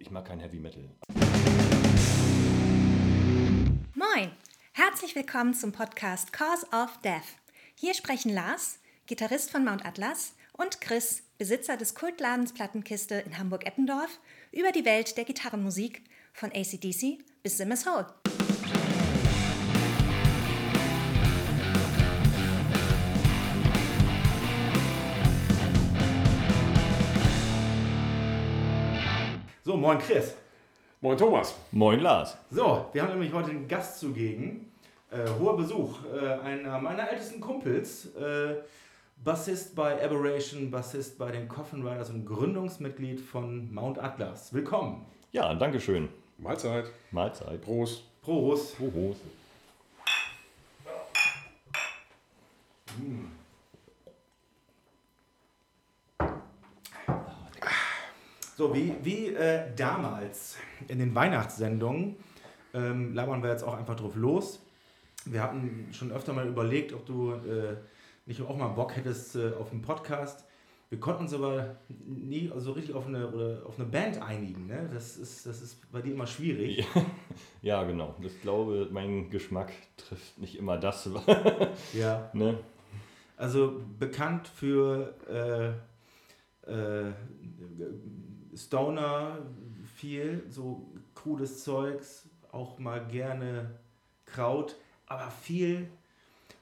ich mag kein Heavy Metal. Moin, herzlich willkommen zum Podcast Cause of Death. Hier sprechen Lars, Gitarrist von Mount Atlas, und Chris, Besitzer des Kultladens Plattenkiste in Hamburg-Eppendorf, über die Welt der Gitarrenmusik von ACDC bis Simmers Hole. Moin Chris. Moin Thomas. Moin Lars. So, wir haben nämlich heute einen Gast zugegen. Äh, hoher Besuch. Äh, einer meiner ältesten Kumpels. Äh, Bassist bei Aberration, Bassist bei den Coffin Riders und Gründungsmitglied von Mount Atlas. Willkommen. Ja, danke schön. Mahlzeit. Mahlzeit. Prost. Prost. Prost. So, wie, wie äh, damals in den Weihnachtssendungen ähm, labern wir jetzt auch einfach drauf los. Wir hatten schon öfter mal überlegt, ob du äh, nicht auch mal Bock hättest äh, auf einen Podcast. Wir konnten uns aber nie so richtig auf eine, oder auf eine Band einigen. Ne? Das, ist, das ist bei dir immer schwierig. Ja, ja, genau. Ich glaube, mein Geschmack trifft nicht immer das. Ja. ne? Also bekannt für äh, äh, Stoner viel, so cooles Zeugs, auch mal gerne Kraut, aber viel,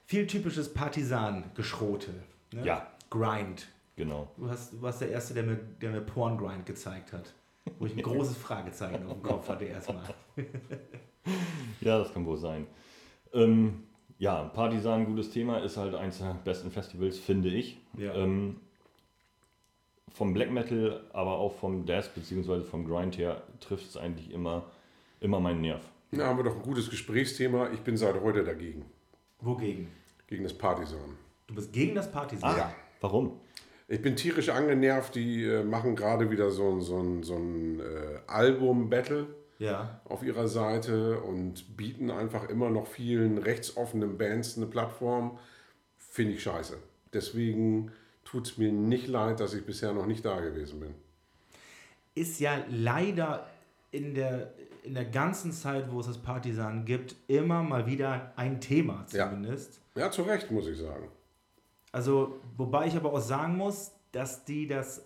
viel typisches Partisan-Geschrote. Ne? Ja. Grind. Genau. Du, hast, du warst der Erste, der mir, der mir Porn-Grind gezeigt hat. Wo ich ein großes Fragezeichen auf dem Kopf hatte erstmal. Ja, das kann wohl sein. Ähm, ja, Partisan, gutes Thema, ist halt eins der besten Festivals, finde ich. Ja. Ähm, vom Black Metal, aber auch vom Death bzw. vom Grind her trifft es eigentlich immer, immer meinen Nerv. Da haben wir doch ein gutes Gesprächsthema. Ich bin seit heute dagegen. Wogegen? Gegen das Partisan. Du bist gegen das Partisan? Ja. Warum? Ich bin tierisch angenervt. Die äh, machen gerade wieder so ein, so ein, so ein äh, Album-Battle Ja. auf ihrer Seite und bieten einfach immer noch vielen rechtsoffenen Bands eine Plattform. Finde ich scheiße. Deswegen tut es mir nicht leid, dass ich bisher noch nicht da gewesen bin. ist ja leider in der, in der ganzen Zeit, wo es das Partisan gibt, immer mal wieder ein Thema Ja. zumindest. Ja, zu Recht, muss ich sagen. Also, wobei ich aber auch sagen muss, dass die das,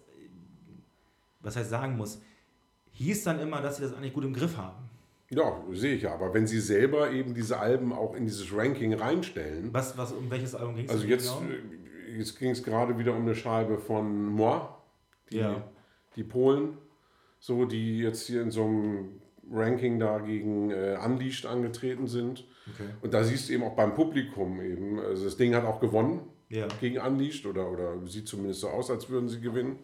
was heißt sagen muss, hieß dann immer, dass sie das eigentlich gut im Griff haben. Ja, sehe ich ja. Aber wenn sie selber eben diese Alben auch in dieses Ranking reinstellen, Was, was, um welches Album ging es Also jetzt, äh, jetzt ging es gerade wieder um eine Scheibe von Moi, die, Ja. die Polen, so die jetzt hier in so einem Ranking da gegen äh, Unleashed angetreten sind. Okay. Und da siehst du eben auch beim Publikum eben, also das Ding hat auch gewonnen Ja. gegen Unleashed oder, oder sieht zumindest so aus, als würden sie gewinnen.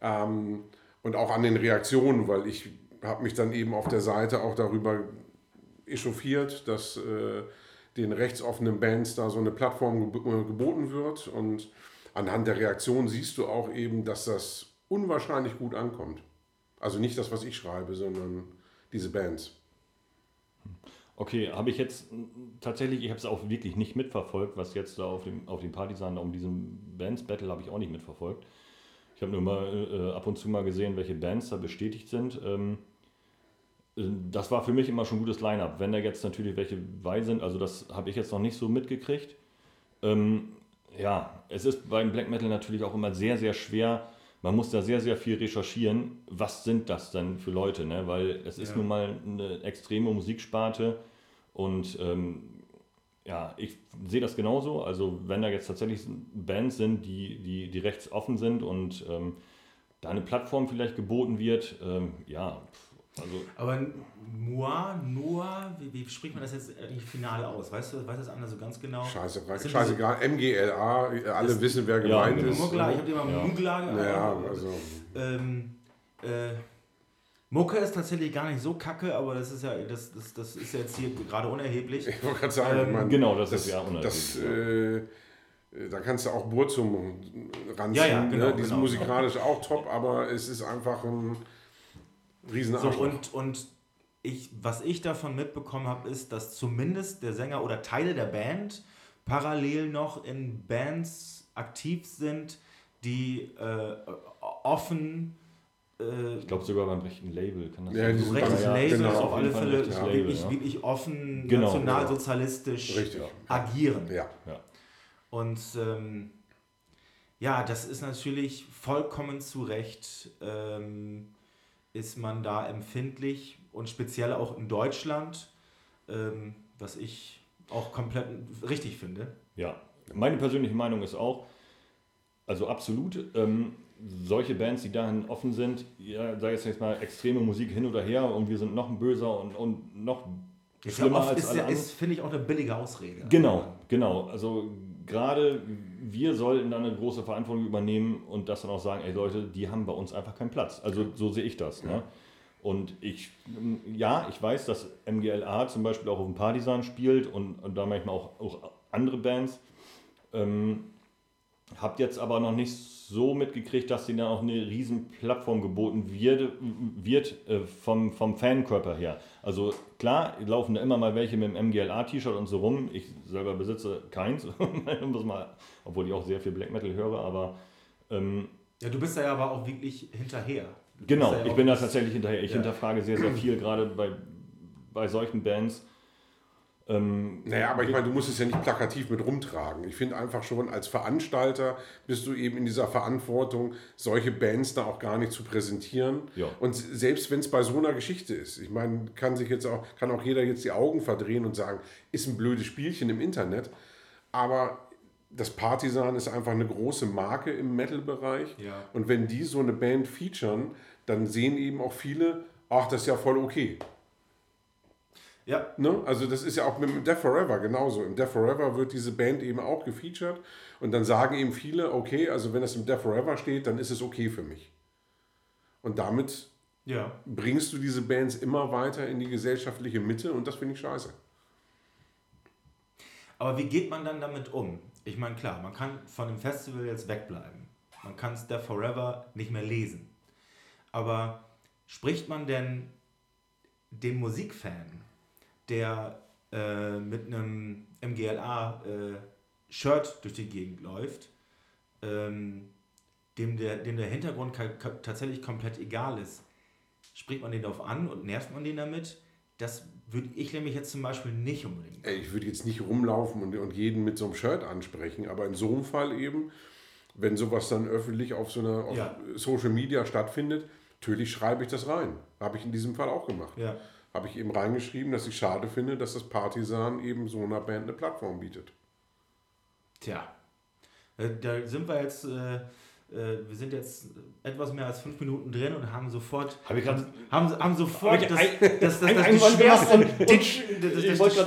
Ähm, und auch an den Reaktionen, weil ich habe mich dann eben auf der Seite auch darüber echauffiert, dass äh, den rechtsoffenen Bands da so eine Plattform äh, geboten wird. Und anhand der Reaktion siehst du auch eben, dass das unwahrscheinlich gut ankommt. Also nicht das, was ich schreibe, sondern diese Bands. Okay, habe ich jetzt tatsächlich, ich habe es auch wirklich nicht mitverfolgt, was jetzt da auf dem, auf dem Partisan, um diesen Bands-Battle habe ich auch nicht mitverfolgt. Ich habe nur mal äh, ab und zu mal gesehen, welche Bands da bestätigt sind. Ähm, äh, das war für mich immer schon ein gutes Line-Up. Wenn da jetzt natürlich welche bei sind, also das habe ich jetzt noch nicht so mitgekriegt. Ähm, ja, es ist beim Black Metal natürlich auch immer sehr, sehr schwer. Man muss da sehr, sehr viel recherchieren. Was sind das denn für Leute? Ne? Weil es ist Ja. nun mal eine extreme Musiksparte und ähm, ja, ich sehe das genauso. Also wenn da jetzt tatsächlich Bands sind, die, die, die rechts offen sind und ähm, da eine Plattform vielleicht geboten wird, ähm, ja, pf, also Aber Moi, Noah, wie, wie spricht man das jetzt eigentlich final aus? Weißt du, weiß das einer so ganz genau? Scheiße, scheißegal. MGLA, alle wissen, wer Ja, gemeint genau. ist. Mugla, ich habe dir mal Ja. Mugla Ja, also. Ähm, äh, Mucke ist tatsächlich gar nicht so kacke, aber das ist ja, das, das, das ist ja jetzt hier gerade unerheblich. Ich wollte gerade sagen, Ähm, mein, genau, das, das, ist ja das, unerheblich. äh, da kannst du auch Burzum ranziehen. Ja, ja, genau, ne? Die sind genau. musikalisch auch top, aber es ist einfach ein riesen So, und und ich, was ich davon mitbekommen habe, ist, dass zumindest der Sänger oder Teile der Band parallel noch in Bands aktiv sind, die äh, offen äh, Ich glaube sogar beim rechten Label kann das Ja, sein. rechtes Ja, Label genau, auf auf alle Fälle wirklich, ja. wirklich offen Genau. nationalsozialistisch Richtig. agieren. Ja. Ja. Und ähm, ja, das ist natürlich vollkommen zu Recht, ähm, ist man da empfindlich und speziell auch in Deutschland, ähm, was ich auch komplett richtig finde. Ja, meine persönliche Meinung ist auch, also absolut, ähm, solche Bands, die dahin offen sind, ja, sei es jetzt mal extreme Musik hin oder her und wir sind noch ein böser und, und noch Ist, schlimmer ja oft, als ist, alle ist finde ich, auch eine billige Ausrede. Genau, genau. Also gerade wir sollten dann eine große Verantwortung übernehmen und das dann auch sagen, ey Leute, die haben bei uns einfach keinen Platz. Also so sehe ich das. Ne? Und ich, ja, ich weiß, dass MGLA zum Beispiel auch auf dem Partisan spielt und, und da manchmal auch, auch andere Bands. Ähm, Habt jetzt aber noch nicht so mitgekriegt, dass denen auch eine riesen Plattform geboten wird, wird äh, vom, vom Fankörper her. Also klar, laufen da immer mal welche mit dem MGLA-T-Shirt und so rum. Ich selber besitze keins, mal, obwohl ich auch sehr viel Black Metal höre, aber ähm, Ja, du bist da ja aber auch wirklich hinterher. Du genau, ja ich bin da tatsächlich hinterher. Ich Ja. hinterfrage sehr, sehr viel, gerade bei, bei solchen Bands. Ähm, Naja, aber ich meine, du musst es ja nicht plakativ mit rumtragen. Ich finde einfach schon, als Veranstalter bist du eben in dieser Verantwortung, solche Bands da auch gar nicht zu präsentieren. Ja. Und selbst wenn es bei so einer Geschichte ist, ich meine, kann sich jetzt auch, kann auch jeder jetzt die Augen verdrehen und sagen, ist ein blödes Spielchen im Internet. Aber das Partisan ist einfach eine große Marke im Metal-Bereich. Ja. Und wenn die so eine Band featuren, dann sehen eben auch viele, ach, das ist ja voll okay. Ja, Ne? Also das ist ja auch mit dem Death Forever genauso. Im Death Forever wird diese Band eben auch gefeatured und dann sagen eben viele, okay, also wenn das im Death Forever steht, dann ist es okay für mich. Und damit ja. bringst du diese Bands immer weiter in die gesellschaftliche Mitte und das finde ich scheiße. Aber wie geht man dann damit um? Ich meine, klar, man kann von dem Festival jetzt wegbleiben. Man kann es Death Forever nicht mehr lesen. Aber spricht man denn dem Musikfan, der äh, mit einem MGLA-Shirt durch die Gegend läuft, ähm, dem, der, dem der Hintergrund tatsächlich komplett egal ist, spricht man den darauf an und nervt man den damit? Das würde ich nämlich jetzt zum Beispiel nicht unbedingt. Ey, Ich würde jetzt nicht rumlaufen und, und jeden mit so einem Shirt ansprechen, aber in so einem Fall eben, wenn sowas dann öffentlich auf so einer auf Ja. Social Media stattfindet, natürlich schreibe ich das rein. Habe ich in diesem Fall auch gemacht. Ja. Habe ich eben reingeschrieben, dass ich schade finde, dass das Partisan eben so einer Band eine Plattform bietet. Tja, Äh, da sind wir jetzt, äh, wir sind jetzt etwas mehr als fünf Minuten drin und haben sofort, Hab ich grad- haben, haben sofort das, schwerste, und- das, das,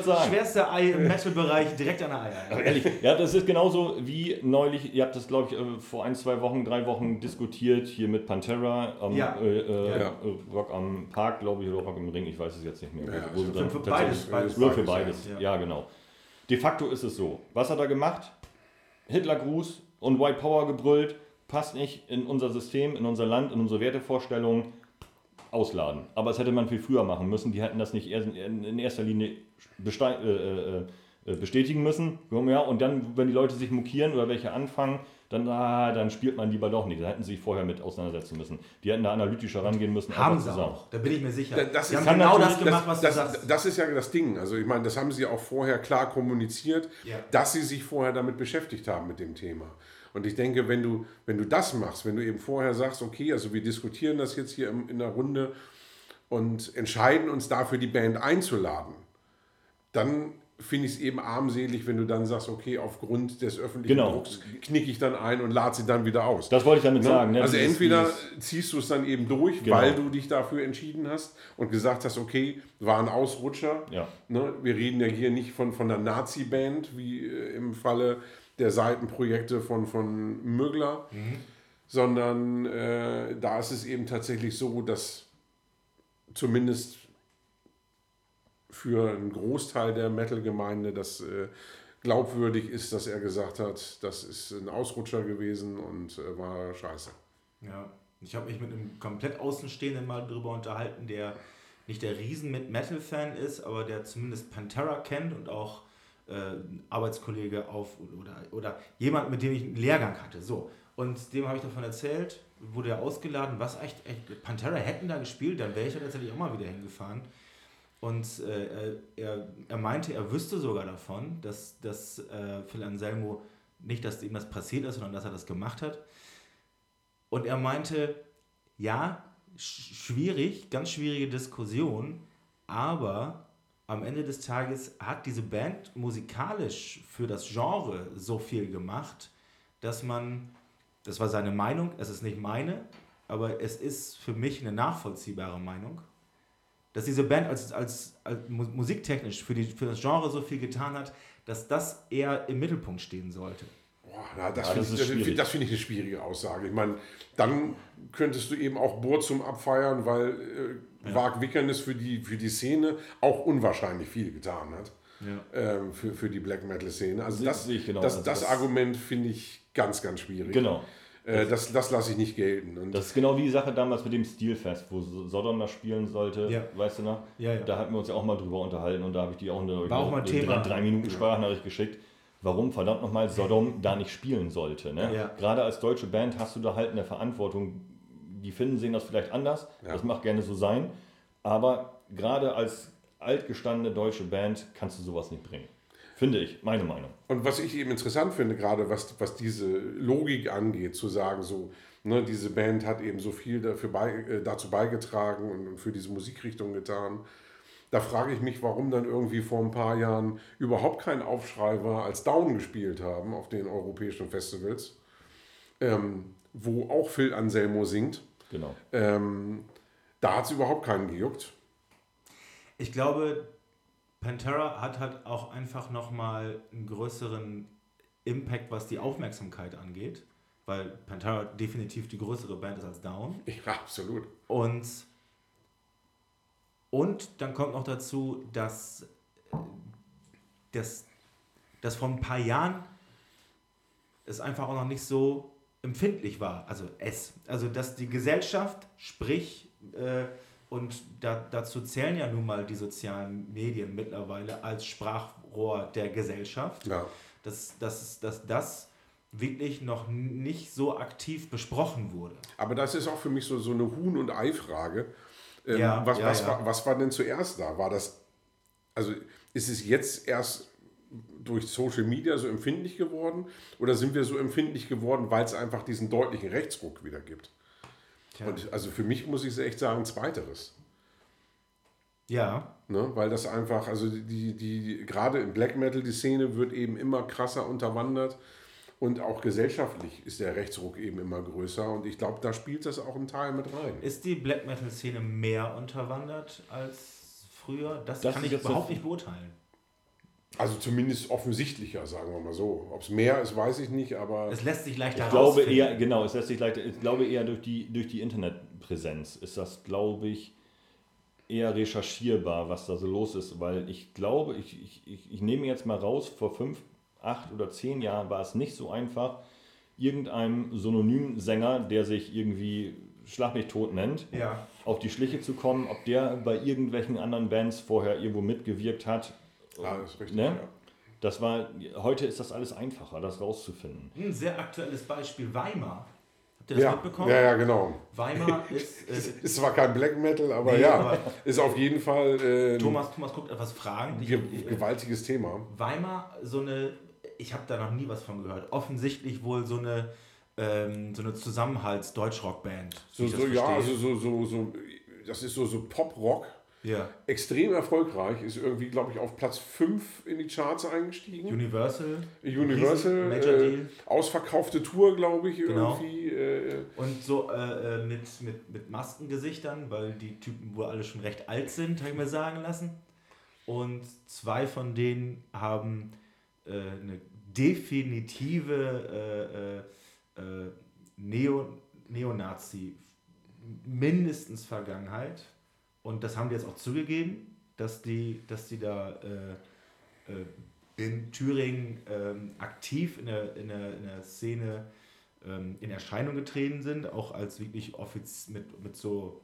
das, Ei im Metal-Bereich direkt an der Eier. Aber ehrlich, ja, das ist genauso wie neulich, ihr habt das, glaube ich, äh, vor ein, zwei Wochen, drei Wochen diskutiert, hier mit Pantera, am Ja. äh, äh, Ja. äh, Rock am Park, glaube ich, oder Rock im Ring, ich weiß es jetzt nicht mehr. Ja, wo sie für- beides, beides, Nur für beides, beides, ja. ja. genau. De facto ist es so. Was hat er gemacht? Hitlergruß und White Power gebrüllt, passt nicht in unser System, in unser Land, in unsere Wertevorstellungen, ausladen. Aber das hätte man viel früher machen müssen. Die hätten das nicht in erster Linie äh, äh, äh, bestätigen müssen. Ja, und dann, wenn die Leute sich mokieren oder welche anfangen, dann, ah, dann spielt man lieber doch nicht. Da hätten sie sich vorher mit auseinandersetzen müssen. Die hätten da analytischer rangehen müssen. Haben sie zu sagen. auch, da bin ich mir sicher. Da- das Sie ist- haben kann genau das gemacht, was das, du sagst. das ist ja das Ding. Also ich meine, das haben sie auch vorher klar kommuniziert, Ja. dass sie sich vorher damit beschäftigt haben mit dem Thema. Und ich denke, wenn du, wenn du das machst, wenn du eben vorher sagst, okay, also wir diskutieren das jetzt hier in der Runde und entscheiden uns dafür, die Band einzuladen, dann finde ich es eben armselig, wenn du dann sagst, okay, aufgrund des öffentlichen Genau. Drucks knicke ich dann ein und lade sie dann wieder aus. Das wollte ich damit Ne? sagen. Ne? Also Dieses- entweder ziehst du es dann eben durch, Genau. weil du dich dafür entschieden hast und gesagt hast, okay, war ein Ausrutscher. Ja. Ne? Wir reden ja hier nicht von, von einer Nazi-Band, wie äh, im Falle der Seitenprojekte von, von Mögler, sondern äh, da ist es eben tatsächlich so, dass zumindest für einen Großteil der Metal-Gemeinde das äh, glaubwürdig ist, dass er gesagt hat, das ist ein Ausrutscher gewesen und äh, war scheiße. Ja, ich habe mich mit einem komplett Außenstehenden mal drüber unterhalten, der nicht der riesen Metal-Fan ist, aber der zumindest Pantera kennt und auch Arbeitskollege auf oder, oder jemand, mit dem ich einen Lehrgang hatte. So. Und dem habe ich davon erzählt wurde er ausgeladen, was echt, echt Pantera hätten da gespielt, dann wäre ich ja tatsächlich auch mal wieder hingefahren. Und äh, er, er meinte, er wüsste sogar davon, dass, dass äh, Phil Anselmo nicht, dass ihm das passiert ist, sondern dass er das gemacht hat. Und er meinte, ja, schwierig, ganz schwierige Diskussion, aber am Ende des Tages hat diese Band musikalisch für das Genre so viel gemacht, dass man, das war seine Meinung, es ist nicht meine, aber es ist für mich eine nachvollziehbare Meinung, dass diese Band als, als, als musiktechnisch für, die, für das Genre so viel getan hat, dass das eher im Mittelpunkt stehen sollte. Boah, na, das ja, finde ich, find, find ich eine schwierige Aussage. Ich meine, dann könntest du eben auch Bohr zum Abfeiern, weil äh, ja. Mark Wickernes für die, für die Szene auch unwahrscheinlich viel getan hat. Ja. Ähm, für, für die Black Metal-Szene. Also das, genau. das, also das, das Argument finde ich ganz, ganz schwierig. Genau. Äh, das das lasse ich nicht gelten. Und das ist genau wie die Sache damals mit dem Stilfest, wo Sodom da spielen sollte, ja. weißt du noch? Ja, ja. Da hatten wir uns ja auch mal drüber unterhalten und da habe ich die auch eine, War auch mal Thema. Drei, drei Minuten Sprachnachricht geschickt, warum verdammt nochmal Sodom da nicht spielen sollte. Ne? Ja. Gerade als deutsche Band hast du da halt eine Verantwortung. Die Finnen sehen das vielleicht anders, das mag gerne so sein, aber gerade als altgestandene deutsche Band kannst du sowas nicht bringen. Finde ich, meine Meinung. Und was ich eben interessant finde, gerade was, was diese Logik angeht, zu sagen, so, ne, diese Band hat eben so viel dafür bei, äh, dazu beigetragen und, und für diese Musikrichtung getan. Da frage ich mich, warum dann irgendwie vor ein paar Jahren überhaupt kein Aufschrei war, als Down gespielt haben auf den europäischen Festivals, ähm, wo auch Phil Anselmo singt. Genau. Ähm, da hat es überhaupt keinen gejuckt. Ich glaube, Pantera hat halt auch einfach nochmal einen größeren Impact, was die Aufmerksamkeit angeht, weil Pantera definitiv die größere Band ist als Down. Ja, absolut. Und, und dann kommt noch dazu, dass, dass, dass vor ein paar Jahren es einfach auch noch nicht so empfindlich war. Also es. Also dass die Gesellschaft, sprich äh, und da, dazu zählen ja nun mal die sozialen Medien mittlerweile als Sprachrohr der Gesellschaft. Ja. Dass, dass, dass das wirklich noch nicht so aktiv besprochen wurde. Aber das ist auch für mich so, so eine Huhn- und Ei-Frage. Ähm, ja, was, ja, was, ja. War, was war denn zuerst da? War das, also ist es jetzt erst durch Social Media so empfindlich geworden oder sind wir so empfindlich geworden, weil es einfach diesen deutlichen Rechtsruck wieder gibt? Tja. Und also für mich muss ich echt sagen, zweiteres. Ja. Ne, weil das einfach, also die, die, gerade im Black Metal, die Szene wird eben immer krasser unterwandert und auch gesellschaftlich ist der Rechtsruck eben immer größer und ich glaube, da spielt das auch ein Teil mit rein. Ist die Black Metal Szene mehr unterwandert als früher? Das, das kann ich überhaupt nicht beurteilen. Also zumindest offensichtlicher, sagen wir mal so. Ob es mehr ist, weiß ich nicht, aber. Es lässt sich leichter Ich glaube eher, genau, es lässt sich leichter. Ich glaube eher durch die, durch die Internetpräsenz ist das, glaube ich, eher recherchierbar, was da so los ist, weil ich glaube, ich, ich, ich, ich nehme jetzt mal raus, vor fünf, acht oder zehn Jahren war es nicht so einfach, irgendeinem synonymen Sänger, der sich irgendwie Schlag mich tot nennt, ja. auf die Schliche zu kommen, ob der bei irgendwelchen anderen Bands vorher irgendwo mitgewirkt hat ja, das ist richtig. Ne? Ja. Das war, heute ist das alles einfacher, das rauszufinden. Ein sehr aktuelles Beispiel, Weimar. Habt ihr das ja, mitbekommen? Ja, ja, genau. Weimar ist. Äh, ist zwar kein Black Metal, aber nee, ja, aber ist auf jeden Fall. Äh, Thomas, Thomas guckt etwas fragen. Ge gewaltiges Thema. Weimar, so eine, ich habe da noch nie was von gehört. Offensichtlich wohl so eine, ähm, so eine Zusammenhalts-Deutschrock-Band. So, so ja, also so, so, so, das ist so, so Pop-Rock ja. Extrem erfolgreich, ist irgendwie, glaube ich, auf Platz 5 in die Charts eingestiegen. Universal. Universal. Major äh, Deal. Ausverkaufte Tour, glaube ich, genau. irgendwie. Äh, Und so äh, äh, mit, mit, mit Maskengesichtern, weil die Typen wohl alle schon recht alt sind, habe ich mir sagen lassen. Und zwei von denen haben äh, eine definitive äh, Neo, Neonazi mindestens Vergangenheit und das haben die jetzt auch zugegeben, dass die, dass die da äh, äh, in Thüringen ähm, aktiv in der, in der, in der Szene ähm, in Erscheinung getreten sind, auch als wirklich offiz mit, mit so,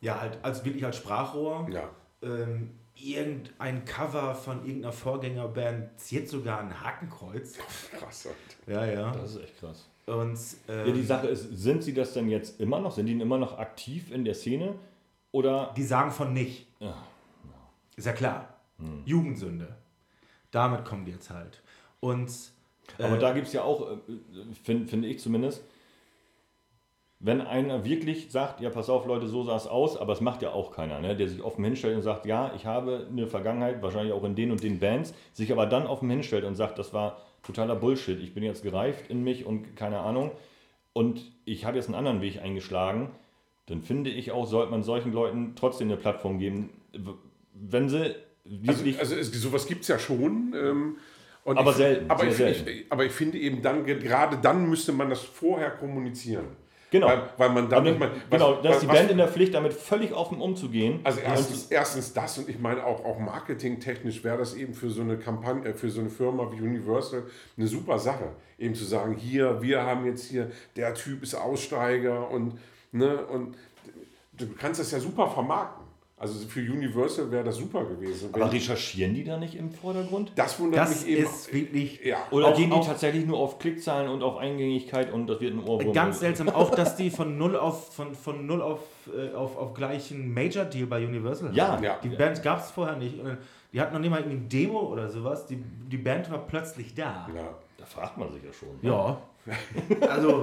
ja, halt, als wirklich als Sprachrohr. Ja. Ähm, irgendein Cover von irgendeiner Vorgängerband ziert sogar ein Hakenkreuz. Krass. Ja, ja. Das ist echt krass. Und, ähm, Ja, die Sache ist, sind sie das denn jetzt immer noch? Sind die immer noch aktiv in der Szene? Oder die sagen von nicht. Ja, Ist ja klar. Jugendsünde. Damit kommen die jetzt halt. Und Aber äh, da gibt es ja auch, äh, finde find ich zumindest, wenn einer wirklich sagt, ja, pass auf, Leute, so sah es aus, aber es macht ja auch keiner, ne? der sich offen hinstellt und sagt, ja, ich habe eine Vergangenheit, wahrscheinlich auch in den und den Bands, sich aber dann offen hinstellt und sagt, das war totaler Bullshit, ich bin jetzt gereift in mich und keine Ahnung und ich habe jetzt einen anderen Weg eingeschlagen, dann finde ich auch, sollte man solchen Leuten trotzdem eine Plattform geben, wenn sie Also, wirklich... also es, sowas gibt es ja schon. Ähm, Aber ich, selten, Aber ich, selten. ich, aber ich finde eben dann, gerade dann müsste man das vorher kommunizieren. Genau. Weil, weil man nicht mal. genau, was- da ist die was- Band in der Pflicht, damit völlig offen umzugehen. Also erstens, erstens das und ich meine auch, auch marketingtechnisch wäre das eben für so eine Kampagne, äh, für so eine Firma wie Universal eine super Sache. Eben zu sagen, hier, wir haben jetzt hier, der Typ ist Aussteiger und, ne, und du kannst das ja super vermarkten. Also für Universal wäre das super gewesen. Aber recherchieren die da nicht im Vordergrund? das wundert das mich eben. ist wirklich ja. Oder Auch- gehen die auch- tatsächlich nur auf Klickzahlen und auf Eingängigkeit und das wird ein Ohrwurm? ganz seltsam. Auch, dass die von null auf, von, von null auf, äh, auf, auf gleichen Major-Deal bei Universal Ja. hatten. Ja. Die Band gab es vorher nicht. Die hatten noch nicht mal irgendwie ein Demo oder sowas. Die, die Band war plötzlich da. ja. Da fragt man sich ja schon. Ja. Also,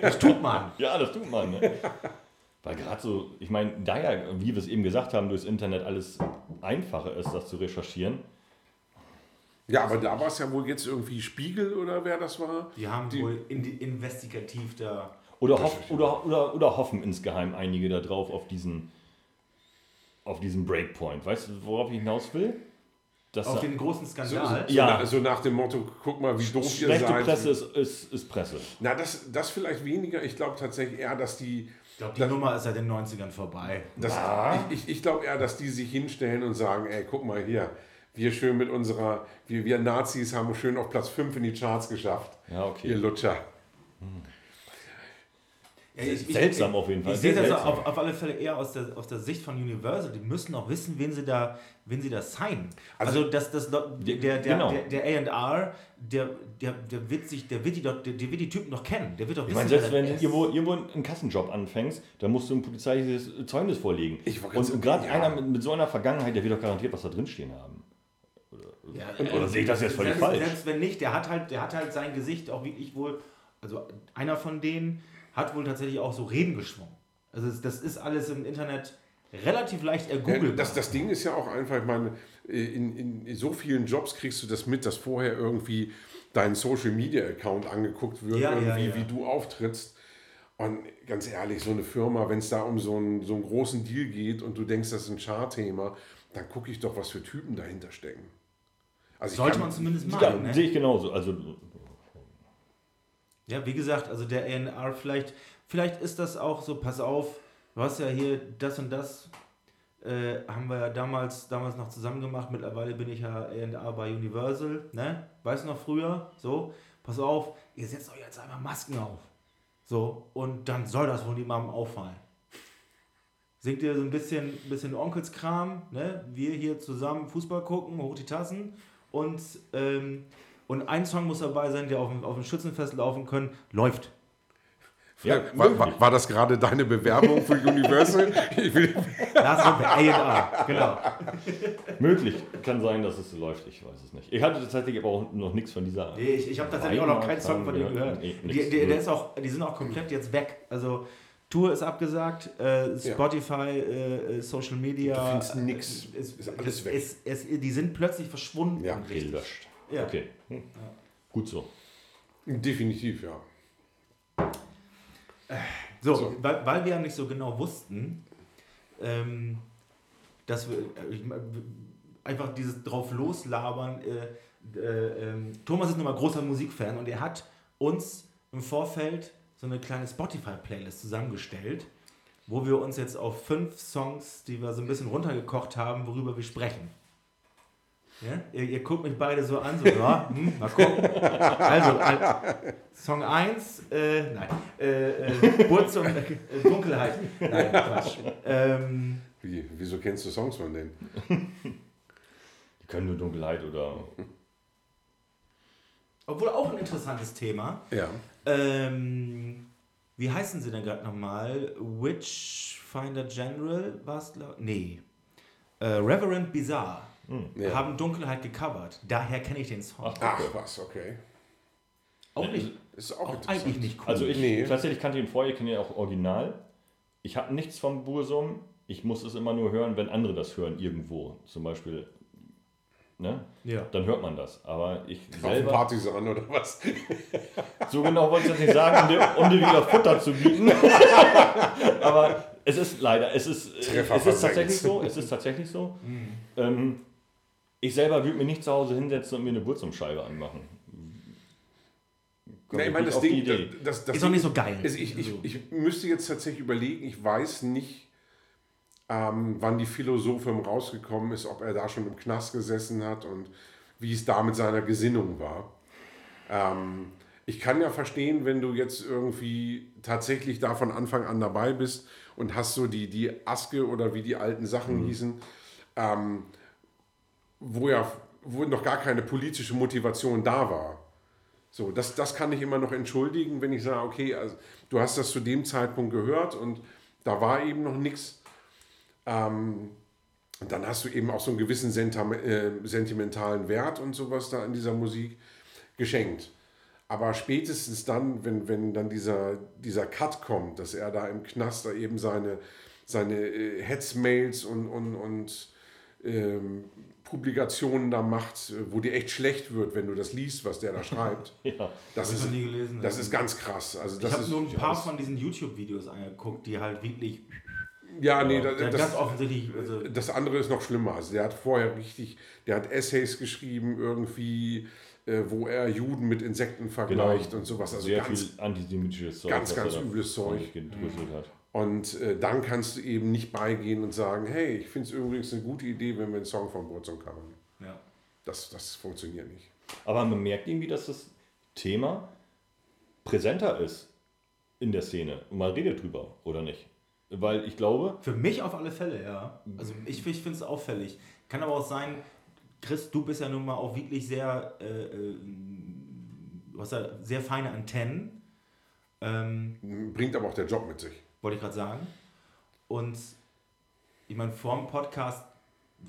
das tut man. Ja, das tut man. Ne? Weil gerade so, ich meine, da ja, wie wir es eben gesagt haben, durchs Internet alles einfacher ist, das zu recherchieren. ja, aber da war es ja wohl jetzt irgendwie Spiegel oder wer das war. Die haben Die- wohl in, investigativ da. Oder, hoff, oder, oder, oder hoffen insgeheim einige da drauf auf diesen, auf diesen Breakpoint. Weißt du, worauf ich hinaus will? Dass Auf da- den großen So, Skandal. so, Ja. na, so nach dem Motto, guck mal, wie doof ihr schlechte seid. Presse ist, ist, ist Presse. Na, das, das vielleicht weniger. Ich glaube tatsächlich eher, dass die. Ich glaube, die Nummer ist seit den 90ern vorbei. Das, Ich, ich, ich glaube eher, dass die sich hinstellen und sagen, ey, guck mal hier, wir schön mit unserer, wir, wir Nazis haben schön auf Platz 5 in die Charts geschafft. Ja, okay. Ihr Lutscher. Ja, ich- ich- Seltsam auf jeden Fall. Ich sehe das seltsam. auf, auf alle Fälle eher aus der, aus der Sicht von Universal. Die müssen auch wissen, wen sie da, wen sie da signen. Also, das, das, der, der, der, Genau. der, der A&R, der, der, der wird sich, der wird die doch, der, der wird die Typen noch kennen. Der wird doch Ich wissen, meine, selbst wenn du irgendwo, irgendwo einen Kassenjob anfängst, dann musst du ein polizeiliches Zeugnis vorlegen. Ich und gerade und gerade sagen, ja. einer mit, mit so einer Vergangenheit, der wird doch garantiert was da drin stehen haben. Ja, Oder sehe ich das jetzt völlig selbst, falsch? Selbst wenn nicht, der hat halt, der hat halt sein Gesicht auch wirklich wohl, also einer von denen hat wohl tatsächlich auch so Reden geschwungen. Also das- ist alles im Internet relativ leicht Ja, ergoogelt. das, das Ding ist ja auch einfach, ich meine, in, in so vielen Jobs kriegst du das mit, dass vorher irgendwie dein Social Media Account angeguckt wird, Ja, ja, irgendwie, ja. wie du auftrittst. Und ganz ehrlich, so eine Firma, wenn es da um so einen, so einen großen Deal geht und du denkst, das ist ein Chart-Thema, dann gucke ich doch, was für Typen dahinter stecken. Also Sollte kann- man zumindest Ja, machen. ne? sehe ich genauso. Also, Ja, wie gesagt, also der ANR, vielleicht, vielleicht ist das auch so, pass auf, du hast ja hier das und das, äh, haben wir ja damals, damals noch zusammen gemacht, mittlerweile bin ich ja ANR bei Universal, ne? Weißt du noch früher? So, pass auf, ihr setzt euch jetzt einfach Masken auf. So, und dann soll das wohl niemandem auffallen. Singt ihr so ein bisschen, bisschen Onkelskram, ne? Wir hier zusammen Fußball gucken, hoch die Tassen und, ähm, und ein Song muss dabei sein, der auf dem, auf dem Schützenfest laufen können, läuft. ja, war, war, war das gerade deine Bewerbung für Universal? ich will, Lars Rippe, A&R, genau. möglich. Kann sein, dass es so läuft. Ich weiß es nicht. Ich hatte tatsächlich aber auch noch nichts von dieser. Nee, ich, ich habe tatsächlich auch noch keinen Song von denen gehört. Nee, Die, die, der ist auch, die sind auch komplett jetzt weg. Also Tour ist abgesagt, äh, Spotify, äh, äh, Social Media. Du findest nix. äh, Ist, Ist alles es, weg. Es, es, die sind plötzlich verschwunden. Ja, gelöscht. Ja. Okay. Hm. Gut so. definitiv, ja. So, So. Weil, weil wir ja nicht so genau wussten, ähm, dass wir äh, ich, einfach dieses drauf loslabern. Äh, äh, ähm, Thomas ist nun mal großer Musikfan und er hat uns im Vorfeld so eine kleine Spotify-Playlist zusammengestellt, wo wir uns jetzt auf fünf Songs, die wir so ein bisschen runtergekocht haben, worüber wir sprechen. Ja? Ihr, ihr guckt mich beide so an, so, ja, hm, mal gucken. Also, äh, Song 1, äh, nein, äh, äh, Burz und äh, Dunkelheit. Nein, Quatsch. Ähm, Wie, wieso kennst du Songs von denen? Die können nur Dunkelheit oder. obwohl auch ein interessantes Thema. Ja. Ähm, wie heißen sie denn gerade nochmal? Witchfinder General war es, Nee. Äh, Reverend Bizarre Ja. haben Dunkelheit gecovert. Daher kenne ich den Song. Ach, was, okay. auch nicht. Ist auch, Auch interessant. eigentlich nicht cool. Also ich Nee. tatsächlich kannte ihn vorher, ich kenne ihn auch original. Ich habe nichts vom Bursum. Ich muss es immer nur hören, wenn andere das hören irgendwo. Zum Beispiel, ne? ja. Dann hört man das. Aber ich Auf selber, Partisan oder was? so genau wollte ich das nicht sagen, um dir, um dir wieder Futter zu bieten. Aber es ist leider, es ist, äh, Treffer es ist tatsächlich so. Es ist tatsächlich so. Ähm, ich selber würde mir nicht zu Hause hinsetzen und mir eine Burzumscheibe anmachen. Komm Nee, ich meine, das Ding, das, das Ist auch nicht so geil. Ich, ich, Also- ich müsste jetzt tatsächlich überlegen, ich weiß nicht, ähm, wann die Philosophin rausgekommen ist, ob er da schon im Knast gesessen hat und wie es da mit seiner Gesinnung war. Ähm, ich kann ja verstehen, wenn du jetzt irgendwie tatsächlich da von Anfang an dabei bist und hast so die, die Aske oder wie die alten Sachen hießen, ähm, wo ja wo noch gar keine politische Motivation da war. So, das, das kann ich immer noch entschuldigen, wenn ich sage, okay, also, du hast das zu dem Zeitpunkt gehört und da war eben noch nichts. Ähm, dann hast du eben auch so einen gewissen äh, sentimentalen Wert und sowas da in dieser Musik geschenkt. Aber spätestens dann, wenn, wenn dann dieser, dieser Cut kommt, dass er da im Knast da eben seine, seine äh, Hetzmails und, und, und ähm, Publikationen da macht, äh, wo dir echt schlecht wird, wenn du das liest, was der da schreibt. Ja. Das ich ist, nie gelesen. das ist ganz krass. Also ich das habe ist, nur ein paar von diesen YouTube-Videos angeguckt, die halt wirklich ja, nee, der das, ganz das, offensichtlich. Also, das andere ist noch schlimmer. Also der hat vorher richtig, der hat Essays geschrieben irgendwie, äh, wo er Juden mit Insekten vergleicht und sowas. Also Sehr ganz, viel antisemitisches Zeug. ganz, ganz übles Zeug. gedröselt hat. Und äh, dann kannst du eben nicht beigehen und sagen, hey, ich finde es übrigens eine gute Idee, wenn wir einen Song von Burzum covern. ja. Das, das funktioniert nicht. Aber man merkt irgendwie, dass das Thema präsenter ist in der Szene. Und man redet drüber, oder nicht? Weil ich glaube, Für mich auf alle Fälle, ja. Also ich, ich finde es auffällig. Kann aber auch sein, Chris, du bist ja nun mal auch wirklich sehr, äh, äh, du hast ja sehr feine Antennen, ähm, Bringt aber auch der Job mit sich. Wollte ich gerade sagen. Und ich meine, vor dem Podcast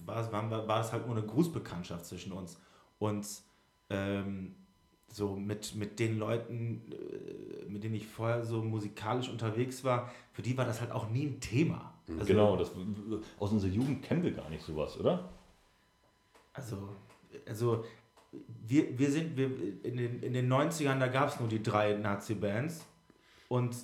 war, es- war, war das halt nur eine Grußbekanntschaft zwischen uns. Und ähm, so mit, mit den Leuten, äh, mit denen ich vorher so musikalisch unterwegs war, für die war das halt auch nie ein Thema. Also, genau, das, aus unserer Jugend kennen wir gar nicht sowas, oder? Also, also wir, wir sind, wir, in, den, in den 90ern, da gab es nur die drei Nazi-Bands und,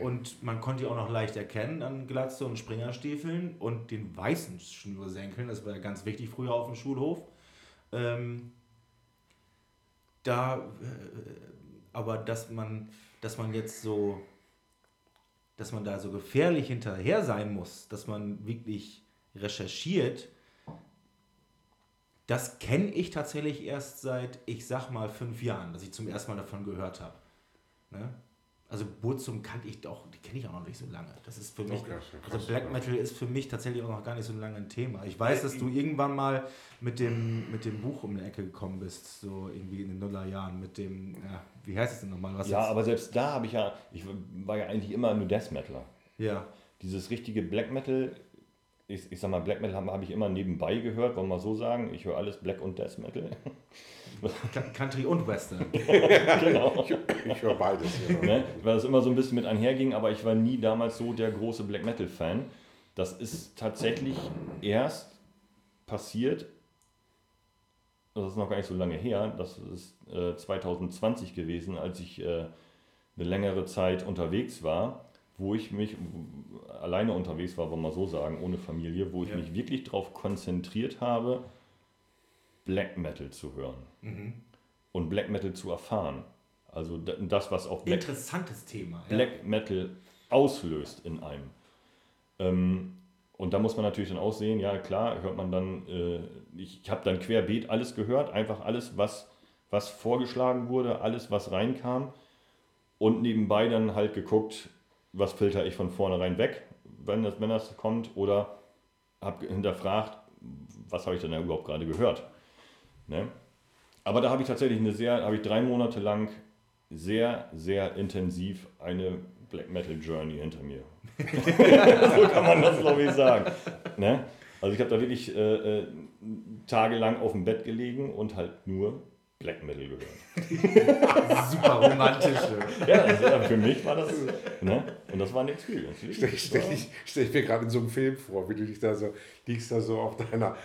und man konnte die auch noch leicht erkennen an Glatze und Springerstiefeln und den weißen Schnürsenkeln, das war ja ganz wichtig früher auf dem Schulhof. Ähm, da, äh, aber dass man, dass man jetzt so, dass man da so gefährlich hinterher sein muss, dass man wirklich recherchiert, das kenne ich tatsächlich erst seit, ich sag mal, fünf Jahren, dass ich zum ersten Mal davon gehört habe. Ne? Also Burzum kannte ich doch, die kenne ich auch noch nicht so lange. Das ist für mich, krass, also Black. Metal ist für mich tatsächlich auch noch gar nicht so lange ein Thema. Ich weiß, dass du irgendwann mal mit dem, mit dem Buch um die Ecke gekommen bist, so irgendwie in den Nullerjahren, mit dem, ja, wie heißt es denn nochmal? Was Ja, jetzt- aber selbst da habe ich ja, ich war ja eigentlich immer nur Death Metaler. ja. Dieses richtige Black Metal, ich, ich sag mal, Black Metal habe hab ich immer nebenbei gehört, wollen wir mal so sagen. Ich höre alles Black und Death Metal. Country und Western. genau. Ich höre beides. Ja. ne? Weil das immer so ein bisschen mit einherging, aber ich war nie damals so der große Black Metal-Fan. Das ist tatsächlich erst passiert, das ist noch gar nicht so lange her, das ist äh, 2020 gewesen, als ich äh, eine längere Zeit unterwegs war, wo ich mich alleine unterwegs war, wollen wir mal so sagen, ohne Familie, wo ich Ja. mich wirklich darauf konzentriert habe, Black Metal zu hören Mhm. und Black Metal zu erfahren. Also das, was auch Black, Interessantes Thema. Ja. Black Metal auslöst in einem. Ähm, und da muss man natürlich dann auch sehen, ja klar, hört man dann, äh, ich, ich habe dann querbeet alles gehört, einfach alles, was, was vorgeschlagen wurde, alles, was reinkam und nebenbei dann halt geguckt, was filter ich von vornherein weg, wenn das, wenn das kommt, oder habe hinterfragt, was habe ich denn da überhaupt gerade gehört. Ne? Aber da habe ich tatsächlich eine sehr, habe ich drei Monate lang sehr, sehr intensiv eine Black Metal Journey hinter mir. so kann man das, glaube ich, sagen. Ne? Also ich habe da wirklich äh, äh, tagelang auf dem Bett gelegen und halt nur Black Metal gehört. Super romantisch. ja, also für mich war das, ne? und das war eine Experience. Stell, stell, ich, stell ich mir gerade in so einem Film vor, wie du dich da so, liegst da so auf deiner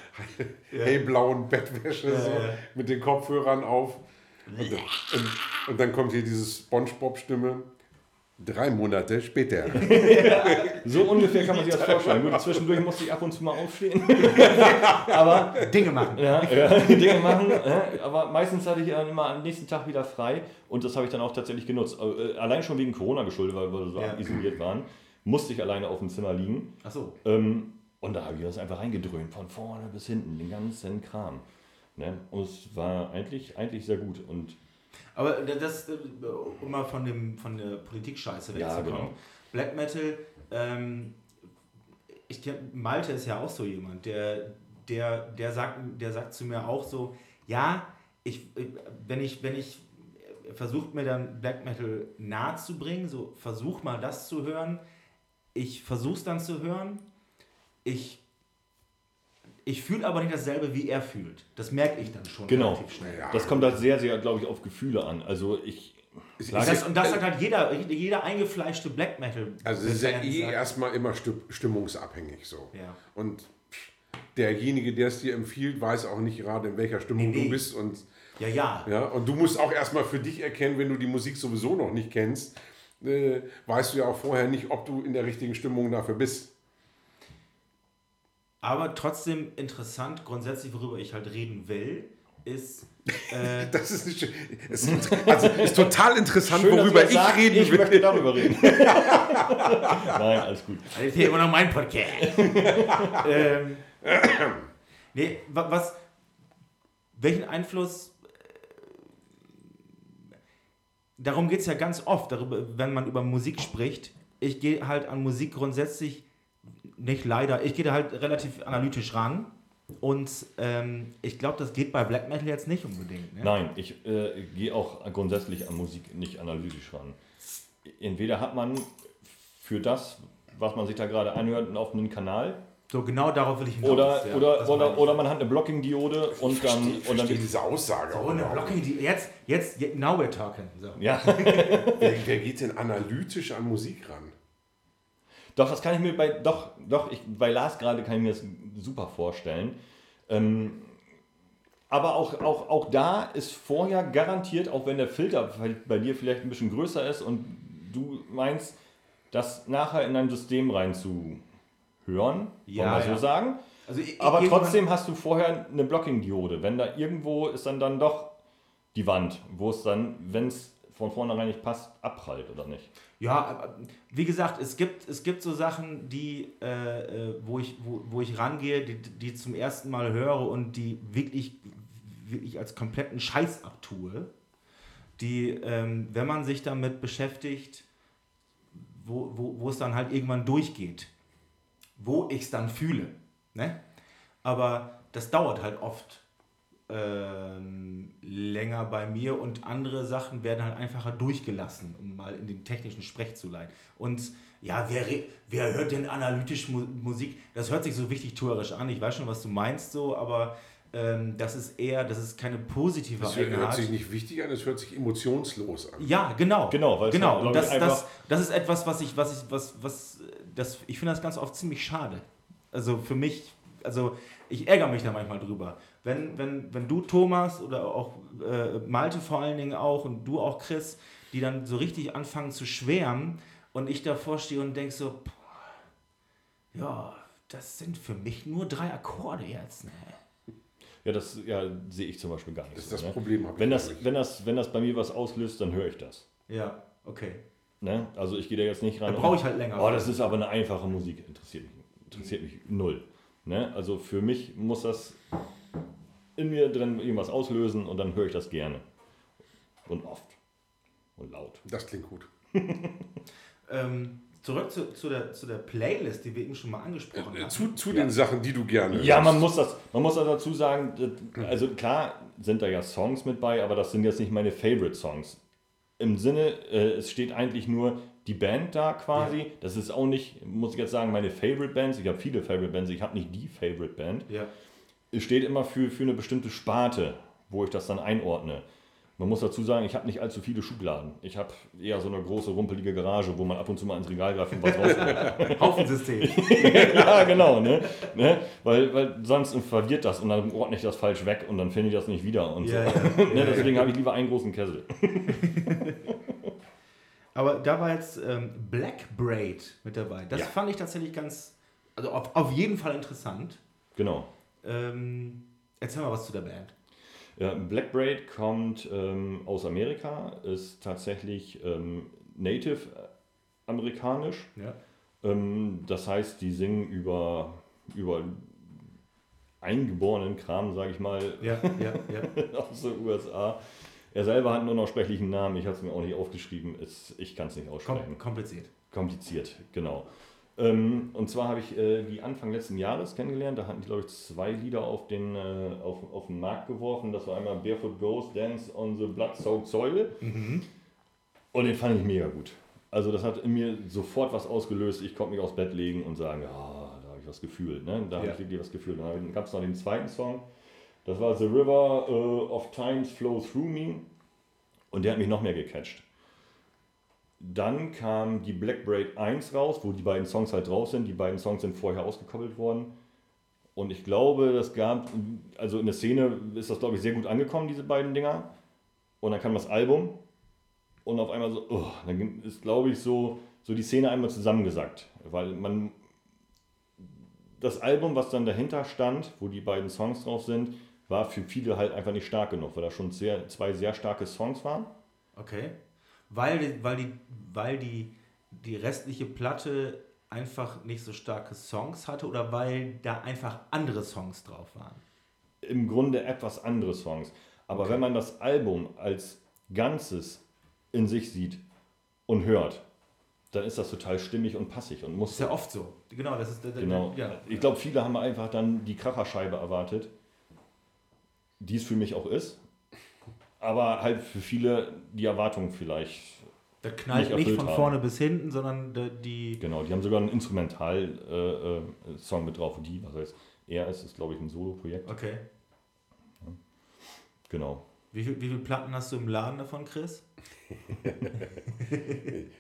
hellblauen Bettwäsche Ja, so, ja. mit den Kopfhörern auf. Und, dann- und, und dann kommt hier diese Spongebob-Stimme. Drei Monate später. So ungefähr kann man sich das vorstellen. Gut, zwischendurch musste ich ab und zu mal aufstehen. aber Dinge machen. ja, ja, Dinge machen. äh, Aber meistens hatte ich dann immer am nächsten Tag wieder frei und das habe ich dann auch tatsächlich genutzt. Äh, Allein schon wegen Corona geschuldet, weil wir so Ja. isoliert waren, musste ich alleine auf dem Zimmer liegen. Achso. Ähm, und da habe ich das einfach reingedröhnt, von vorne bis hinten, den ganzen Kram. Ne? Und es war eigentlich, eigentlich sehr gut. Und Aber das, äh, um mal von, dem, von der Politik-Scheiße Ja, wegzukommen. genau. Black Metal, ähm, ich, Malte ist ja auch so jemand, der, der, der, sagt, der sagt zu mir auch so, ja, ich, ich- wenn ich, wenn ich versucht mir dann Black Metal nahe zu bringen, so versuch mal das zu hören, ich versuch's dann zu hören, ich, ich fühle aber nicht dasselbe, wie er fühlt. Das merke ich dann schon Genau. relativ schnell. Ja. das kommt halt sehr, sehr, glaube ich, auf Gefühle an. Also ich. Klar, Das, und das sagt halt jeder, jeder eingefleischte Black Metal. Also es ist ja eh erstmal immer sti- stimmungsabhängig so. Ja. Und derjenige, der es dir empfiehlt, weiß auch nicht gerade, in welcher Stimmung Nee, nee. du bist. Und, Ja, ja. ja, und du musst auch erstmal für dich erkennen, wenn du die Musik sowieso noch nicht kennst, äh, weißt du ja auch vorher nicht, ob du in der richtigen Stimmung dafür bist. Aber trotzdem interessant, grundsätzlich, worüber ich halt reden will, ist. Äh, Das ist nicht, es ist, also, ist total interessant, Schön, worüber ich sagt, reden ich will. möchte darüber reden. Nein, alles gut. das ist hier immer noch mein Podcast. ähm, nee, wa- was. Welchen Einfluss. äh, Darum geht es ja ganz oft, darüber, wenn man über Musik spricht. Ich gehe halt an Musik grundsätzlich nicht leider, ich gehe da halt relativ analytisch ran. Und ähm, ich glaube, das geht bei Black Metal jetzt nicht unbedingt. Ne? Nein, ich äh, gehe auch grundsätzlich an Musik nicht analytisch ran. Entweder hat man für das, was man sich da gerade anhört, einen offenen Kanal. So genau darauf will ich hinaus. Oder, ja, oder, oder, oder man hat eine Blocking-Diode und dann. Ich Und dann verstehe diese Aussage Oh, eine überhaupt Blocking, die jetzt, jetzt, jetzt, now we're talking. So. ja, Wer, wer geht denn analytisch an Musik ran? Doch, das kann ich mir bei. Doch, doch, ich, bei Lars gerade kann ich mir das super vorstellen. Ähm, aber auch, auch, auch da ist vorher garantiert, auch wenn der Filter bei dir vielleicht ein bisschen größer ist und du meinst, das nachher in dein System reinzuhören, Ja, wir so ja. sagen. Also Aber trotzdem hast du vorher eine Blocking-Diode. Wenn da irgendwo ist dann, dann doch die Wand, wo es dann, wenn es von vornherein nicht passt, abprallt oder nicht. Ja, wie gesagt, es gibt, es gibt so Sachen, die, äh, äh, wo, ich, wo, wo ich rangehe, die, die zum ersten Mal höre und die wirklich, wirklich als kompletten Scheiß abtue. Die, ähm, wenn man sich damit beschäftigt, wo, wo, wo es dann halt irgendwann durchgeht. Wo ich es dann fühle. Ne? Aber das dauert halt oft ähm, länger bei mir und andere Sachen werden halt einfacher durchgelassen, um mal in den technischen Sprech zu leiten. Und ja, wer, wer hört denn analytisch Mu Musik? Das hört sich so wichtig tuerisch an. Ich weiß schon, was du meinst so, aber ähm, das ist eher, das ist keine positive Das hört Eigenart. sich nicht wichtig an, es hört sich emotionslos an. Ja, genau. Genau, weil es genau. glaub Und das, das, das ist etwas, was ich, was ich, was, was, das, ich finde das ganz oft ziemlich schade. Also für mich, also ich ärgere mich da manchmal drüber. Wenn, wenn, wenn du, Thomas, oder auch äh, Malte vor allen Dingen auch und du auch, Chris, die dann so richtig anfangen zu schwärmen und ich davor stehe und denke so, boah, ja, das sind für mich nur drei Akkorde jetzt. Ne? Ja, das ja, sehe ich zum Beispiel gar nicht. Das ist so, das ne? Problem. Wenn ich das, wenn, das, wenn das bei mir was auslöst, dann höre ich das. Ja, okay. Ne? Also ich gehe da jetzt nicht ran. Da brauche ich halt länger. Oh, das ist aber eine einfache Musik. Interessiert mich, interessiert mich null. Ne? Also für mich muss das in mir drin irgendwas auslösen und dann höre ich das gerne. Und oft. Und laut. Das klingt gut. Ähm, zurück zu, zu, der, zu der Playlist, die wir eben schon mal angesprochen Äh, haben. Zu, zu den Sachen, die du gerne Ja, man hörst. muss das, man muss auch dazu sagen, das- also klar sind da ja Songs mit bei, aber das sind jetzt nicht meine Favorite Songs. im Sinne, äh, es steht eigentlich nur die Band da quasi. Ja. Das ist auch nicht, muss ich jetzt sagen, meine Favorite Bands. Ich habe viele Favorite Bands, ich habe nicht die Favorite Band. Ja. Es steht immer für, für eine bestimmte Sparte, wo ich das dann einordne. Man muss dazu sagen, ich habe nicht allzu viele Schubladen. Ich habe eher so eine große, rumpelige Garage, wo man ab und zu mal ins Regal greift und was rausholt. Haufensystem. ja, genau, ne? ne? Weil, weil sonst verwirrt das und dann ordne ich das falsch weg und dann finde ich das nicht wieder und Ja, so. ja. ne? Deswegen habe ich lieber einen großen Kessel. Aber da war jetzt ähm, Black Braid mit dabei. Das Ja. fand ich tatsächlich ganz, also auf, auf jeden Fall interessant. Genau. Ähm, erzähl mal was zu der Band. Ja, Black Braid kommt ähm, aus Amerika, ist tatsächlich ähm, native amerikanisch. Ja. Ähm, das heißt, die singen über, über eingeborenen Kram, sage ich mal, Ja, ja, ja. aus den USA. Er selber hat einen unaussprechlichen Namen, ich habe es mir auch nicht aufgeschrieben, es, ich kann es nicht aussprechen. Kom kompliziert. Kompliziert, genau. Ähm, und zwar habe ich äh, die Anfang letzten Jahres kennengelernt. Da hatten die, glaube ich, zwei Lieder auf den, äh, auf, auf den Markt geworfen. Das war einmal Barefoot Ghost, Dance on the Blood-Soaked Soil. Und den fand ich mega gut. Also das hat in mir sofort was ausgelöst. Ich konnte mich aufs Bett legen und sagen, ja, da habe ich was gefühlt. Ne? Da habe Ja. ich wirklich was gefühlt. Dann gab es noch den zweiten Song. Das war The River äh, of Times Flow Through Me. Und der hat mich noch mehr gecatcht. Dann kam die Black Braid 1 raus, wo die beiden Songs halt drauf sind. Die beiden Songs sind vorher ausgekoppelt worden. Und ich glaube, das gab, also in der Szene ist das, glaube ich, sehr gut angekommen, diese beiden Dinger. Und dann kam das Album. Und auf einmal so, oh, dann ist, glaube ich, so, so die Szene einmal zusammengesackt. Weil man, das Album, was dann dahinter stand, wo die beiden Songs drauf sind, war für viele halt einfach nicht stark genug, weil da schon sehr, zwei sehr starke Songs waren. Okay. Weil, die- weil, die, weil die, die restliche Platte einfach nicht so starke Songs hatte oder weil da einfach andere Songs drauf waren? im Grunde etwas andere Songs. Aber Okay. wenn man das Album als Ganzes in sich sieht und hört, dann ist das total stimmig und passig und muss. Ist ja oft so. Genau, das ist Genau. Ja. Ich glaube, viele haben einfach dann die Kracherscheibe erwartet, die es für mich auch ist. Aber halt für viele die Erwartung vielleicht. Da knallt nicht nicht von haben. vorne bis hinten, sondern die. Genau, die haben sogar einen Instrumental-Song mit drauf. Die, was heißt, er ist, ist glaube ich, ein Solo-Projekt. Okay. Genau. Wie, viel, wie viele Platten hast du im Laden davon, Chris?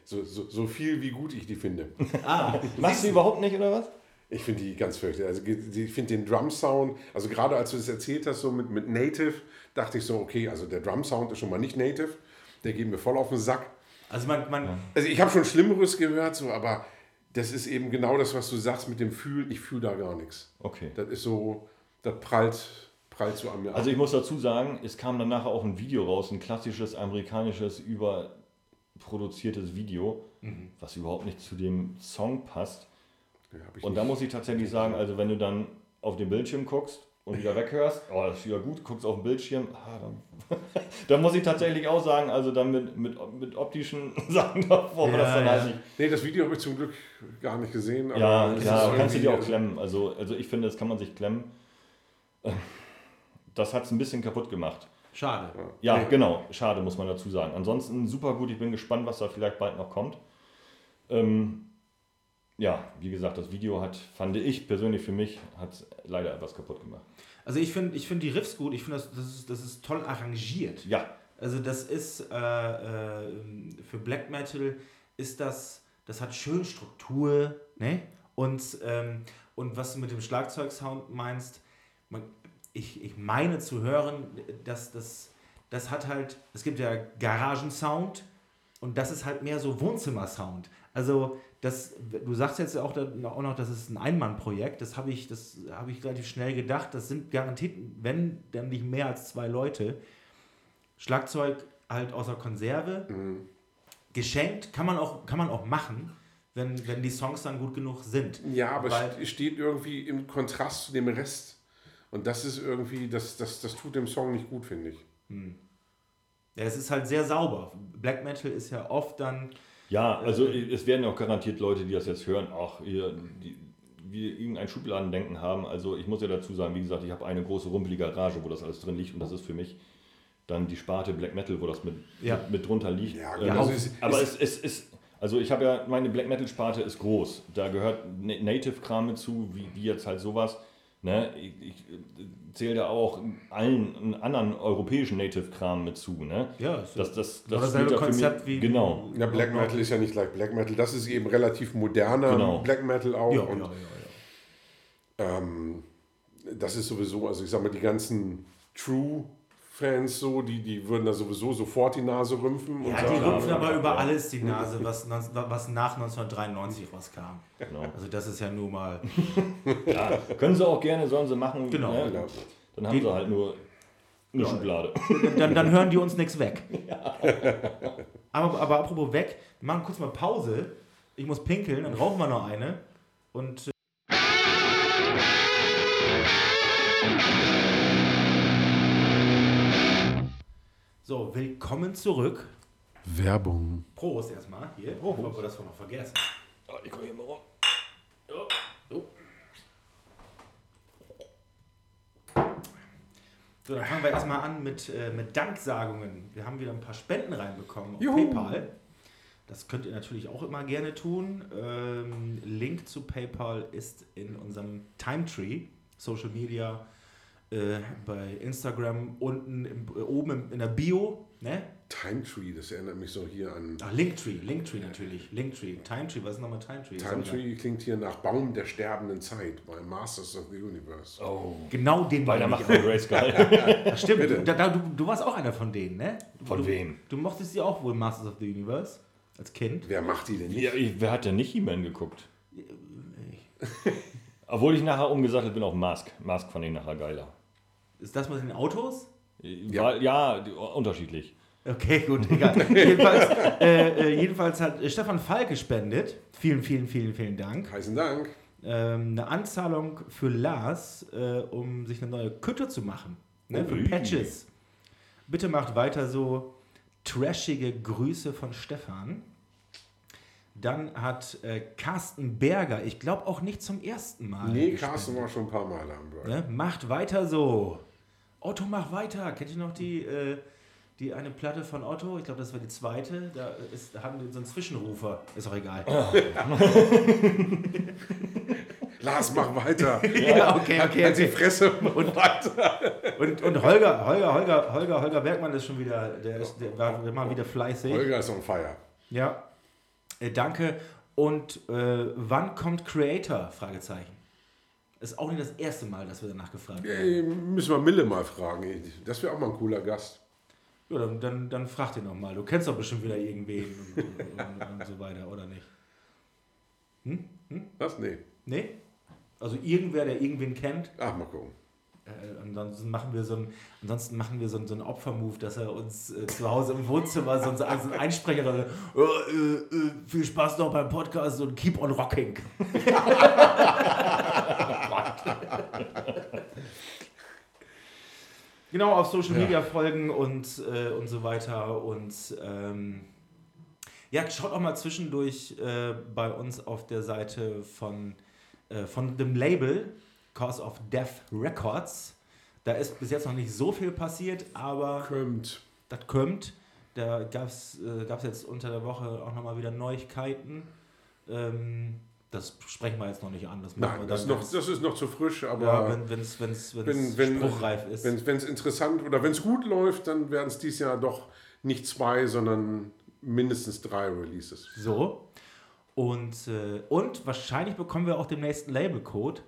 So, so, so viel, wie gut ich die finde. Ah, Machst du überhaupt nicht, oder was? Ich finde die ganz fürchterlich. Also ich finde den Drum-Sound, also gerade als du das erzählt hast, so mit, mit Native, dachte ich so, okay, also der Drum-Sound ist schon mal nicht Native. Der geht mir voll auf den Sack. also man, man Also ich habe schon Schlimmeres gehört, so, aber das ist eben genau das, was du sagst mit dem Fühlen. Ich fühle da gar nichts. Okay. Das ist so, das prallt, prallt so an mir Also ab. ich muss dazu sagen, es kam dann nachher auch ein Video raus, ein klassisches amerikanisches überproduziertes Video, was überhaupt nicht zu dem Song passt. Ja, Und nicht. da muss ich tatsächlich sagen, also wenn du dann auf den Bildschirm guckst und wieder weghörst, oh, das ist wieder gut, guckst auf den Bildschirm, ah, dann, da muss ich tatsächlich auch sagen, also dann mit, mit, mit optischen Sachen davor, Ja, das dann ja. halt nicht. Nee, das Video habe ich zum Glück gar nicht gesehen. Aber Ja, ja, kannst du dir auch klemmen. Also, also ich finde, das kann man sich klemmen. Das hat es ein bisschen kaputt gemacht. schade. Ja, Nee. genau. Schade, muss man dazu sagen. Ansonsten super gut. Ich bin gespannt, was da vielleicht bald noch kommt. Ähm, ja, wie gesagt, das Video hat, fand ich persönlich für mich, hat leider etwas kaputt gemacht. Also ich finde ich find die Riffs gut, ich finde, das, das, ist, das ist toll arrangiert. Ja, Also das ist äh, äh, für Black Metal ist das, das hat schön Struktur, ne? Und, ähm, und was du mit dem Schlagzeugsound meinst, man, ich, ich meine zu hören, dass das, das hat halt, es gibt ja Garagensound und das ist halt mehr so Wohnzimmersound. Also das, du sagst jetzt auch, da- auch noch, das ist ein Einmannprojekt, das habe ich, das habe ich relativ schnell gedacht, das sind garantiert, wenn dann nicht mehr als zwei Leute. Schlagzeug halt außer Konserve. Geschenkt kann man auch, kann man auch machen, wenn, wenn die Songs dann gut genug sind. Ja, aber es steht irgendwie im Kontrast zu dem Rest. Und das ist irgendwie, das, das, das tut dem Song nicht gut, finde ich. Ja, es ist halt sehr sauber. Black Metal ist ja oft dann. Ja, also es werden auch garantiert Leute, die das jetzt hören, auch ihr, die, wie irgendein Schubladendenken haben. Also ich muss ja dazu sagen, wie gesagt, ich habe eine große rumpelige Garage, wo das alles drin liegt und das ist für mich dann die Sparte Black Metal, wo das mit, Ja. mit, mit drunter liegt. Ja, gut, also es- aber es- es, es ist, also ich habe ja, meine Black Metal Sparte ist groß. Da gehört Na- Native-Kram zu, wie, wie jetzt halt sowas. Ne? Ich, ich äh, zähle da auch allen anderen europäischen Native-Kram mit zu. Ne? Ja, es das, das, Oder das spielt da für Konzept mich, wie- Genau. Ja, Black Metal ist ja nicht gleich Black Metal. Das ist eben relativ moderner Genau. Black Metal auch. Ja, und ja, ja, ja. Ähm, das ist sowieso, also ich sag mal, die ganzen True-Fans so, die, die würden da sowieso sofort die Nase rümpfen. und Ja, die rümpfen aber ja. über alles die Nase, was, was nach 1993 rauskam. Genau. Also das ist ja nun mal... Ja, können sie auch gerne, sollen sie machen. Genau. Ne? Ja. Dann haben sie halt nur eine Schublade. Dann, dann hören die uns nichts weg. Aber, aber apropos weg, wir machen kurz mal Pause. Ich muss pinkeln, dann rauchen wir noch eine. Und... So, willkommen zurück. Werbung. Prost erstmal hier, bevor wir das noch vergessen. Oh, ich komme hier mal rum. So, dann fangen wir erstmal an mit, äh, mit Danksagungen. Wir haben wieder ein paar Spenden reinbekommen auf Juhu. PayPal. Das könnt ihr natürlich auch immer gerne tun. Ähm, Link zu PayPal ist in unserem Timetree, Social Media, äh, bei Instagram unten im, äh, oben im, in der Bio. Ne? Time Tree, das erinnert mich so hier an. Ach, Linktree, Linktree natürlich. Linktree. Timetree, was ist nochmal Timetree? Time Tree klingt hier nach Baum der sterbenden Zeit bei Masters of the Universe. Oh. Genau den ich machen wir Grace. Ach, Stimmt, du, da, du, du warst auch einer von denen, ne? Von du, wem? Du mochtest sie auch wohl Masters of the Universe als Kind. Wer macht die denn nicht? ja, ich, wer hat denn nicht He-Man geguckt? Obwohl ich nachher umgesattelt bin auf Mask. Mask fand ich nachher geiler. Ist das mit den Autos? Ja, ja unterschiedlich. Okay, gut, egal. jedenfalls, äh, äh, jedenfalls hat äh, Stefan Falk gespendet. Vielen, vielen, vielen, vielen Dank. Heißen Dank. Ähm, eine Anzahlung für Lars, äh, um sich eine neue Kütte zu machen. Ne, für Ui. Patches. Bitte macht weiter so trashige Grüße von Stefan. Dann hat äh, Carsten Berger, ich glaube auch nicht zum ersten Mal. Nee, gespendet. Carsten war schon ein paar Mal am Break. Ne? Macht weiter so. Otto, mach weiter. Kennt ihr noch die, äh, die eine Platte von Otto? Ich glaube, das war die zweite. Da, ist, da hatten die so einen Zwischenrufer. Ist auch egal. Lars, mach weiter. Ja, okay, okay, Halt die okay. Fresse und weiter. Und, und Holger, Holger, Holger, Holger, Holger Bergmann ist schon wieder, der, ist, der war immer wieder fleißig. Holger ist on fire. Ja. Äh, danke. Und äh, wann kommt Creator? Fragezeichen. Ist auch nicht das erste Mal, dass wir danach gefragt werden. Ey, müssen wir Mille mal fragen. Das wäre auch mal ein cooler Gast. Ja, dann, dann, dann frag den nochmal. Du kennst doch bestimmt wieder irgendwen und, und, und so weiter, oder nicht? Was? Nee. Nee? Also irgendwer, der irgendwen kennt. Ach, mal gucken. Äh, ansonsten machen wir so ein, ansonsten machen wir so, ein- so einen Opfermove, dass er uns äh, zu Hause im Wohnzimmer so, ein- so ein Einsprecher dann, äh, äh, äh, viel Spaß noch beim Podcast und keep on rocking. genau, auf Social Media folgen und, äh, und so weiter. Und ähm, ja, schaut auch mal zwischendurch äh, bei uns auf der Seite von, äh, von dem Label Cause of Death Records. Da ist bis jetzt noch nicht so viel passiert, aber Kommt. das kommt. Da gab es äh, gab's jetzt unter der Woche auch nochmal wieder Neuigkeiten. Ähm, das sprechen wir jetzt noch nicht an. Das Nein, dann, das ist, noch, das ist noch zu frisch, ja, aber wenn es wenn's, wenn's, wenn's wenn- wenn- spruchreif ist. wenn es interessant oder wenn es gut läuft, dann werden es dieses Jahr doch nicht zwei, sondern mindestens drei Releases. So. Und, äh, und wahrscheinlich bekommen wir auch demnächst einen Labelcode.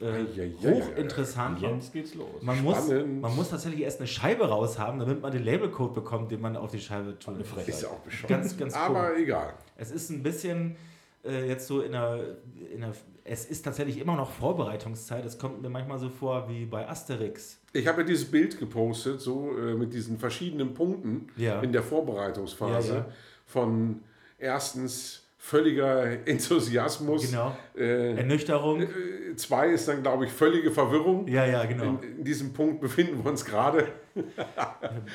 Äh, hochinteressant. Jetzt geht's los. Man muss, Spannend. man muss tatsächlich erst eine Scheibe raushaben, damit man den Labelcode bekommt, den man auf die Scheibe Frechheit. Ist ja auch bescheuert. Ganz, ganz Aber cool. egal. Es ist ein bisschen äh, jetzt so in der, in der. Es ist tatsächlich immer noch Vorbereitungszeit. Es kommt mir manchmal so vor wie bei Asterix. Ich habe ja dieses Bild gepostet, so äh, mit diesen verschiedenen Punkten Ja. in der Vorbereitungsphase. Ja, ja. Von erstens völliger Enthusiasmus. Genau. Äh, Ernüchterung. äh, zwei ist dann, glaube ich, völlige Verwirrung. Ja, ja, genau. In, in diesem Punkt befinden wir uns gerade.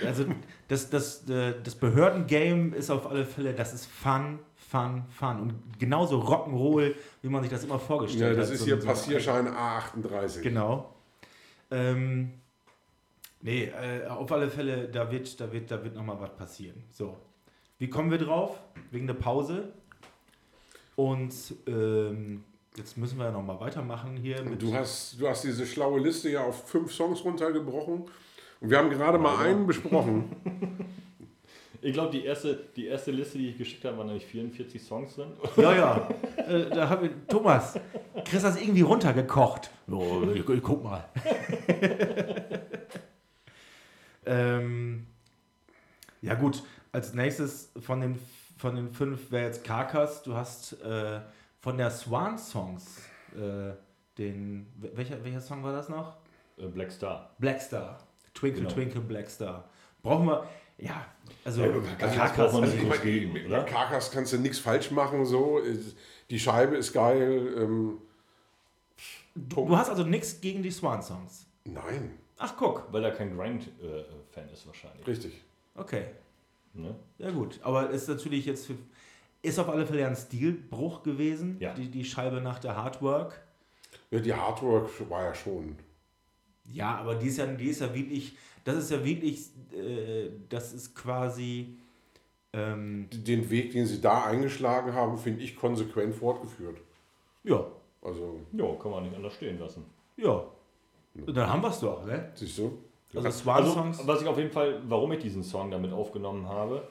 Also das, das, äh, das Behördengame ist auf alle Fälle, das ist Fun, Fun, Fun. Und genauso Rock'n'Roll, wie man sich das immer Ja, vorgestellt hat. das ist So- hier so- Passierschein A38. Genau. Ähm, Nee, äh, auf alle Fälle, da wird, da wird, da wird nochmal was passieren. So. Wie kommen wir drauf? Wegen der Pause. Und ähm, jetzt müssen wir ja nochmal weitermachen hier. Mit Du hast, du hast diese schlaue Liste ja auf fünf Songs runtergebrochen. Und wir haben gerade mal einen besprochen. Ich glaube, die erste, die erste Liste, die ich geschickt habe, waren nämlich 44 Songs drin. Ja, ja. äh, da hab ich, Thomas, Chris hat es irgendwie runtergekocht. Oh, ich, ich guck mal. ähm, ja, gut. Als nächstes von den, von den fünf wäre jetzt Karkas. Du hast äh, von der Swan Songs äh, den. Welcher, welcher Song war das noch? Äh, Black Star. Black Star. Twinkle, Genau. Twinkle, Black Star. Brauchen wir. Ja, also. Ja, Karkas Also ich mit? Karkas kannst du nichts falsch machen. So. Die Scheibe ist geil. Ähm, du, du hast also nichts gegen die Swan Songs. nein, Ach, guck. Weil er kein Grind-Fan ist wahrscheinlich. richtig. Okay. Ne? Ja gut, aber ist natürlich jetzt für, ist auf alle Fälle ein Stilbruch gewesen, Ja. die, die Scheibe nach der Hardwork. Ja, die Hardwork war ja schon. Ja, aber die ist ja, die ist ja wirklich, das ist ja wirklich, äh, das ist quasi, ähm, Den Weg, den sie da eingeschlagen haben, finde ich konsequent fortgeführt. ja, Also, Ja, kann man nicht anders stehen lassen. ja. Und dann haben wir es doch, ne? siehst du? Also Swan-Songs, Also, was ich auf jeden Fall, warum ich diesen Song damit aufgenommen habe,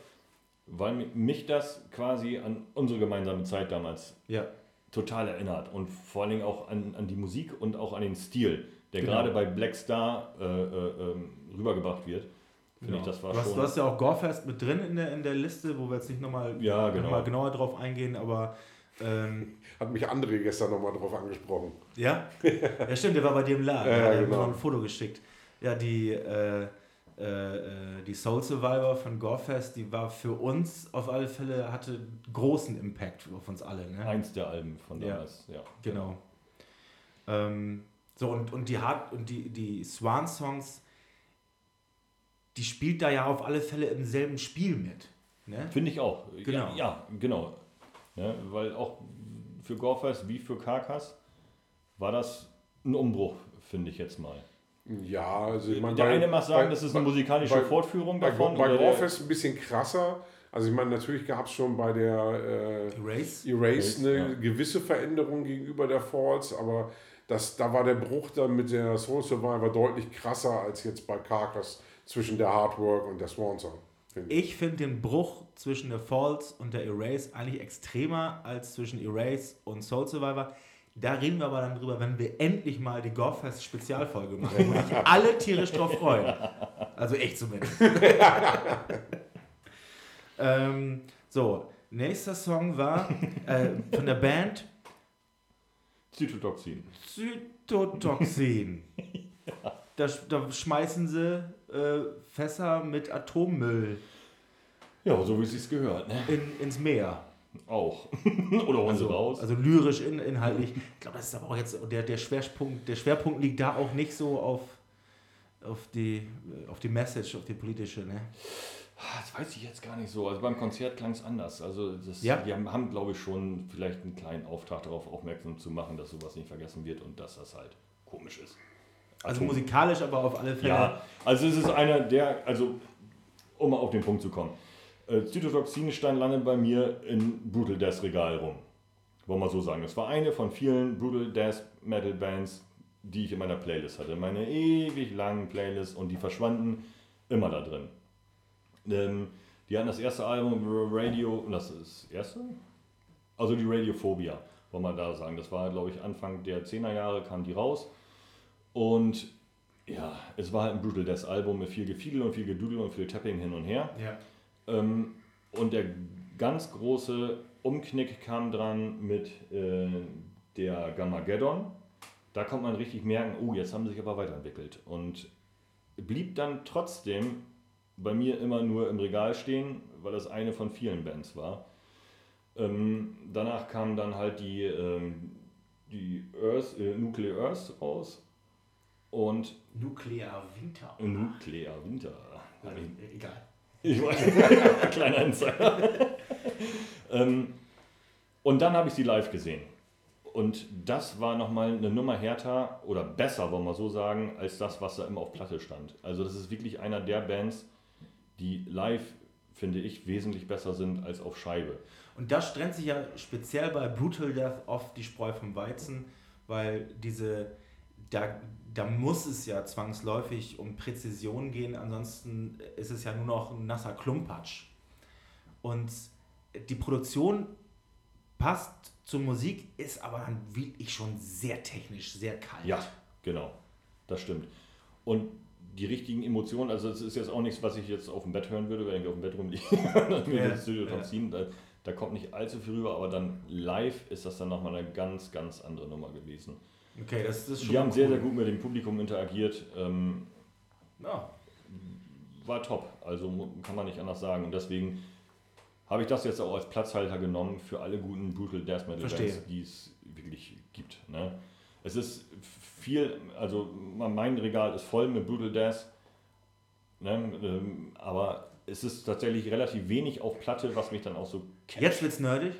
weil mi- mich das quasi an unsere gemeinsame Zeit damals ja, total erinnert und vor allen Dingen auch an, an die Musik und auch an den Stil, der Genau. gerade bei Black Star äh, äh, ähm, rübergebracht wird. Finde genau. ich, das war du, hast, schon. du hast ja auch Gorefest mit drin in der, in der Liste, wo wir jetzt nicht nochmal Ja, genau. noch mal genauer drauf eingehen, aber ähm, Hat mich André gestern nochmal drauf angesprochen. Ja? Ja, stimmt, der war bei dir im Laden. Ja, Ja, der hat mir genau. noch ein Foto geschickt. Ja, die, äh, äh, äh, die Soul Survivor von Gorefest, die war für uns auf alle Fälle, hatte großen Impact auf uns alle. Ne? Eins der Alben von Ja. damals, ja. Genau. Ähm, so, und, und die Hard und die, die Swan-Songs, die spielt da ja auf alle Fälle im selben Spiel mit. Ne? Finde ich auch. Genau. Ja, ja genau. Ja, weil auch für Gorfest wie für Karkas war das ein Umbruch, finde ich jetzt mal. Ja, also ich meine, der bei- eine mag sagen, bei- das ist eine bei- musikalische bei- Fortführung Bei, davon. bei oder der- Gorefest ein bisschen krasser. Also ich meine, natürlich gab es schon bei der äh, Erase? Erase eine Ja. gewisse Veränderung gegenüber der Falls, aber das, da war der Bruch dann mit der Soul Survivor deutlich krasser als jetzt bei Carcass zwischen der Hardwork und der Swan Song. finde ich. Ich finde den Bruch zwischen der Falls und der Erase eigentlich extremer als zwischen Erase und Soul Survivor. Da reden wir aber dann drüber, wenn wir endlich mal die Gorefest Spezialfolge machen, wo sich alle tierisch drauf freuen. Also ich zumindest. ähm, so, nächster Song war äh, von der Band Zytotoxin. Zytotoxin. Da, da schmeißen sie äh, Fässer mit Atommüll Ja, so wie es sich gehört. Ne? in, ins Meer. Auch. oder holen sie Also, raus. also lyrisch, in, inhaltlich. Ich glaube, das ist aber auch jetzt, der, der, Schwerpunkt, der Schwerpunkt liegt da auch nicht so auf, auf, die, auf die Message, auf die politische. Ne? Ah, Das weiß ich jetzt gar nicht so. Also beim Konzert klang es anders. Also das, Ja. die haben, haben glaube ich, schon vielleicht einen kleinen Auftrag darauf aufmerksam zu machen, dass sowas nicht vergessen wird und dass das halt komisch ist. Also Atom- musikalisch, aber auf alle Fälle. Ja, also es ist einer der, also um mal auf den Punkt zu kommen. Äh, Zytotoxin stand lange bei mir in Brutal Death Regal rum. Wollen wir so sagen. Das war eine von vielen Brutal Death Metal Bands, die ich in meiner Playlist hatte. Meine ewig langen Playlists und die verschwanden immer da drin. Ähm, die hatten das erste Album Radio, und das ist das erste? Also die Radiophobia, wollen wir da sagen. Das war, glaube ich, Anfang der 10er Jahre kam die raus. Und ja, es war halt ein Brutal Death Album mit viel Gefiedel und viel Gedudel und viel Tapping hin und her. Ja. Ähm, und der ganz große Umknick kam dran mit äh, der Gammageddon. Da konnte man richtig merken, oh, jetzt haben sie sich aber weiterentwickelt. Und blieb dann trotzdem bei mir immer nur im Regal stehen, weil das eine von vielen Bands war. Ähm, danach kam dann halt die, ähm, die Earth, äh, Nuclear Earth raus und Nuklear Winter. Nuclear Winter. Äh, Egal. Ich weiß, kleiner Insider. ähm, und dann habe ich sie live gesehen. Und das war nochmal eine Nummer härter oder besser, wollen wir so sagen, als das, was da immer auf Platte stand. Also das ist wirklich einer der Bands, die live, finde ich, wesentlich besser sind als auf Scheibe. Und das trennt sich ja speziell bei Brutal Death oft die Spreu vom Weizen, weil diese, da, da muss es ja zwangsläufig um Präzision gehen, ansonsten ist es ja nur noch ein nasser Klumpatsch. Und die Produktion passt zur Musik, ist aber dann wirklich schon sehr technisch, sehr kalt. Ja, genau. Das stimmt. Und die richtigen Emotionen, also es ist jetzt auch nichts, was ich jetzt auf dem Bett hören würde, wenn ich auf dem Bett rumliege und mir Ja, das Studio ja. Da, da kommt nicht allzu viel rüber, aber dann live ist das dann nochmal eine ganz, ganz andere Nummer gewesen. Okay, das, ist schon Die haben mal sehr, cool. sehr gut mit dem Publikum interagiert. Ähm, Ja, war top, also kann man nicht anders sagen. Und deswegen habe ich das jetzt auch als Platzhalter genommen für alle guten Brutal Death Metal. Bands, die es wirklich gibt. Ne? Es ist viel, also mein Regal ist voll mit Brutal Death, ne? ähm, aber es ist tatsächlich relativ wenig auf Platte, was mich dann auch so catcht. jetzt wird's nerdig.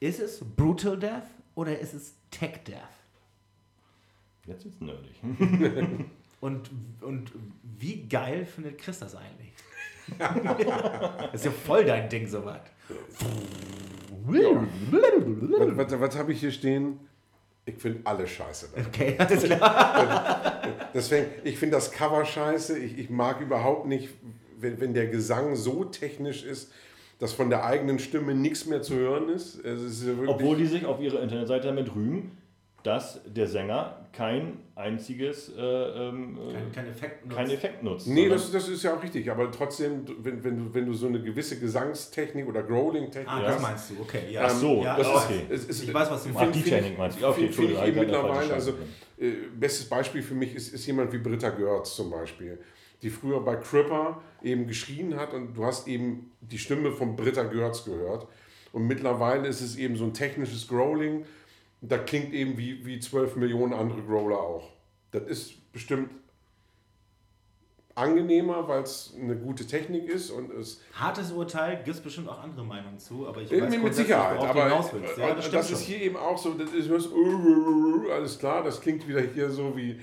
Ist es Brutal Death oder ist es Tech Death? Jetzt wird's nerdig. Und, und wie geil findet Chris das eigentlich? das ist ja voll dein Ding, soweit. Was, was, was habe ich hier stehen? Ich finde alle scheiße. Okay, alles klar. Deswegen, ich finde das Cover scheiße. Ich, ich mag überhaupt nicht, wenn, wenn der Gesang so technisch ist, dass von der eigenen Stimme nichts mehr zu hören ist. Es ist ja Obwohl die sich auf ihrer Internetseite damit rühmen, dass der Sänger kein einziges äh, ähm, äh, Kein, kein Effekt. nutzt. Effekt nutzt. Nee, das, das ist ja auch richtig, aber trotzdem, wenn, wenn, du, wenn du so eine gewisse Gesangstechnik oder Growling-Technik Ah, Ja. das meinst du, okay. Ja. Ach so, ja, das ist okay. es ist, Ich weiß, was du meinst. die Technik meinst du? Okay, finde ich eben mittlerweile, also äh, bestes Beispiel für mich ist, ist jemand wie Britta Görz zum Beispiel, die früher bei Cripper eben geschrien hat und du hast eben die Stimme von Britta Görz gehört und mittlerweile ist es eben so ein technisches Growling, da klingt eben wie, wie 12 Millionen andere Growler auch. Das ist bestimmt angenehmer, weil es eine gute Technik ist und es Hartes Urteil, gibt es bestimmt auch andere Meinungen zu, aber ich Mit, weiß mit Sicherheit, aber. Ja, äh, das das, ist schon. hier eben auch so, das ist äh, alles klar, das klingt wieder hier so wie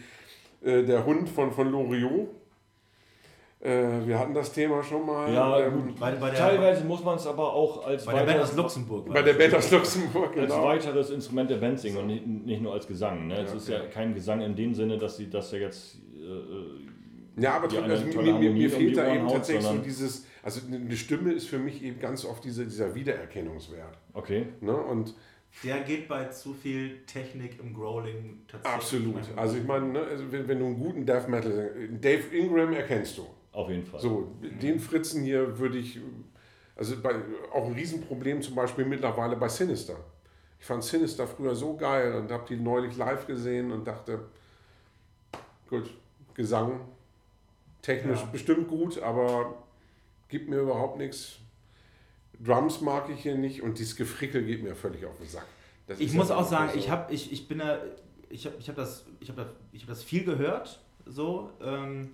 äh, der Hund von, von Loriot. Äh, wir hatten das Thema schon mal. Ja, ähm, gut. Bei, bei der, Teilweise muss man es aber auch als, bei der Band weiteres, aus Luxemburg. bei der das. Band aus Luxemburg, als genau. weiteres Instrument der Band singen und nicht, nicht nur als Gesang. Ne? es Ja, ist ja kein Gesang in dem Sinne, dass sie dass er jetzt äh, Ja, aber also mir, mir, mir fehlt da eben haut, tatsächlich so dieses, also eine Stimme ist für mich eben ganz oft diese, dieser Wiedererkennungswert. okay. Ne? Und Der geht bei zu viel Technik im Growling tatsächlich. absolut. Also ich meine, ne, also wenn, wenn du einen guten Death Metal, Dave Ingram erkennst du. Auf jeden Fall. So, den Fritzen hier würde ich, also bei, auch ein Riesenproblem zum Beispiel mittlerweile bei Sinister. Ich fand Sinister früher so geil und habe die neulich live gesehen und dachte, gut, Gesang, technisch Ja. bestimmt gut, aber gibt mir überhaupt nichts. Drums mag ich hier nicht und dieses Gefrickel geht mir völlig auf den Sack. Das Ich muss auch sagen, so. ich habe ich, ich bin da, ich habe ich hab das, ich hab das, ich hab das viel gehört, so, ähm,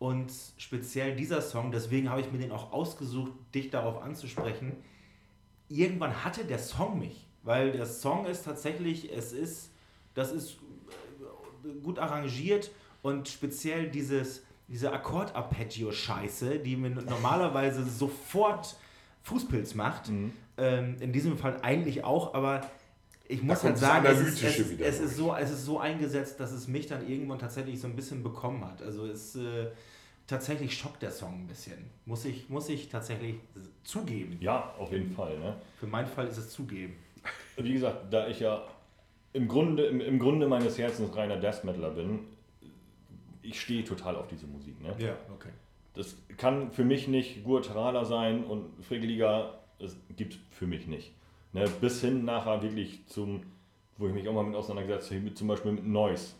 und speziell dieser Song, deswegen habe ich mir den auch ausgesucht, dich darauf anzusprechen. Irgendwann hatte der Song mich, weil der Song ist tatsächlich, es ist, das ist äh, gut arrangiert und speziell dieses, diese Akkord-Arpeggio-Scheiße, die mir normalerweise sofort Fußpilz macht, Mhm. ähm, in diesem Fall eigentlich auch, aber ich muss halt sagen, es ist, es, es, ist so, es ist so eingesetzt, dass es mich dann irgendwann tatsächlich so ein bisschen bekommen hat. Also es äh, tatsächlich schockt der Song ein bisschen. Muss ich, muss ich tatsächlich zugeben. Ja, auf jeden Fall. Ne? Für meinen Fall ist es zugeben. Wie gesagt, da ich ja im Grunde, im, im Grunde meines Herzens reiner Death Metaler bin, ich stehe total auf diese Musik. Ne? Ja, okay. Das kann für mich nicht Guatemala sein und Frickeliger, das gibt es für mich nicht. Ne, bis hin nachher wirklich zum, wo ich mich auch mal mit auseinandergesetzt habe, zum Beispiel mit Noise.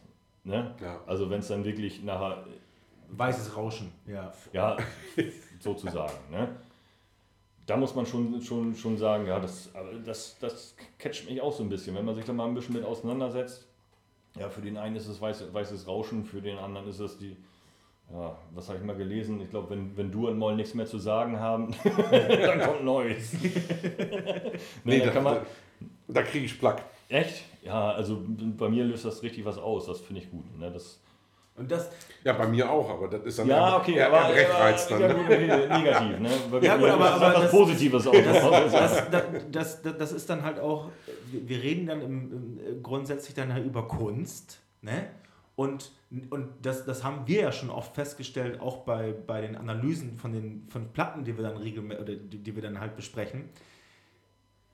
Ne? Ja. Also wenn es dann wirklich nachher, Weißes Rauschen, ja. ja, sozusagen. Ne? Da muss man schon, schon, schon sagen, ja, das, das, das catcht mich auch so ein bisschen, wenn man sich da mal ein bisschen mit auseinandersetzt. Ja, für den einen ist es weiß, weißes Rauschen, für den anderen ist es die, ja, was habe ich mal gelesen? Ich glaube, wenn, wenn du und Moll nichts mehr zu sagen haben, dann kommt Neues. nee, Nee, da da, kann man, da, kriege ich Plack. echt? Ja, also bei mir löst das richtig was aus, das finde ich gut. Ne? Das, Und das, Ja, bei mir auch, aber das ist dann ja, okay, eher, aber, eher Brechreiz aber, dann. ja, ne? gut, negativ. Ne? Bei Ja, gut, aber- ist aber was das- Positives auch. das, das, das, das, das ist dann halt auch, wir wir reden dann im, im, grundsätzlich dann halt über Kunst, ne? Und, und das, das haben wir ja schon oft festgestellt, auch bei, bei den Analysen von den von Platten, die wir dann regelmäßig oder die, die wir dann halt besprechen.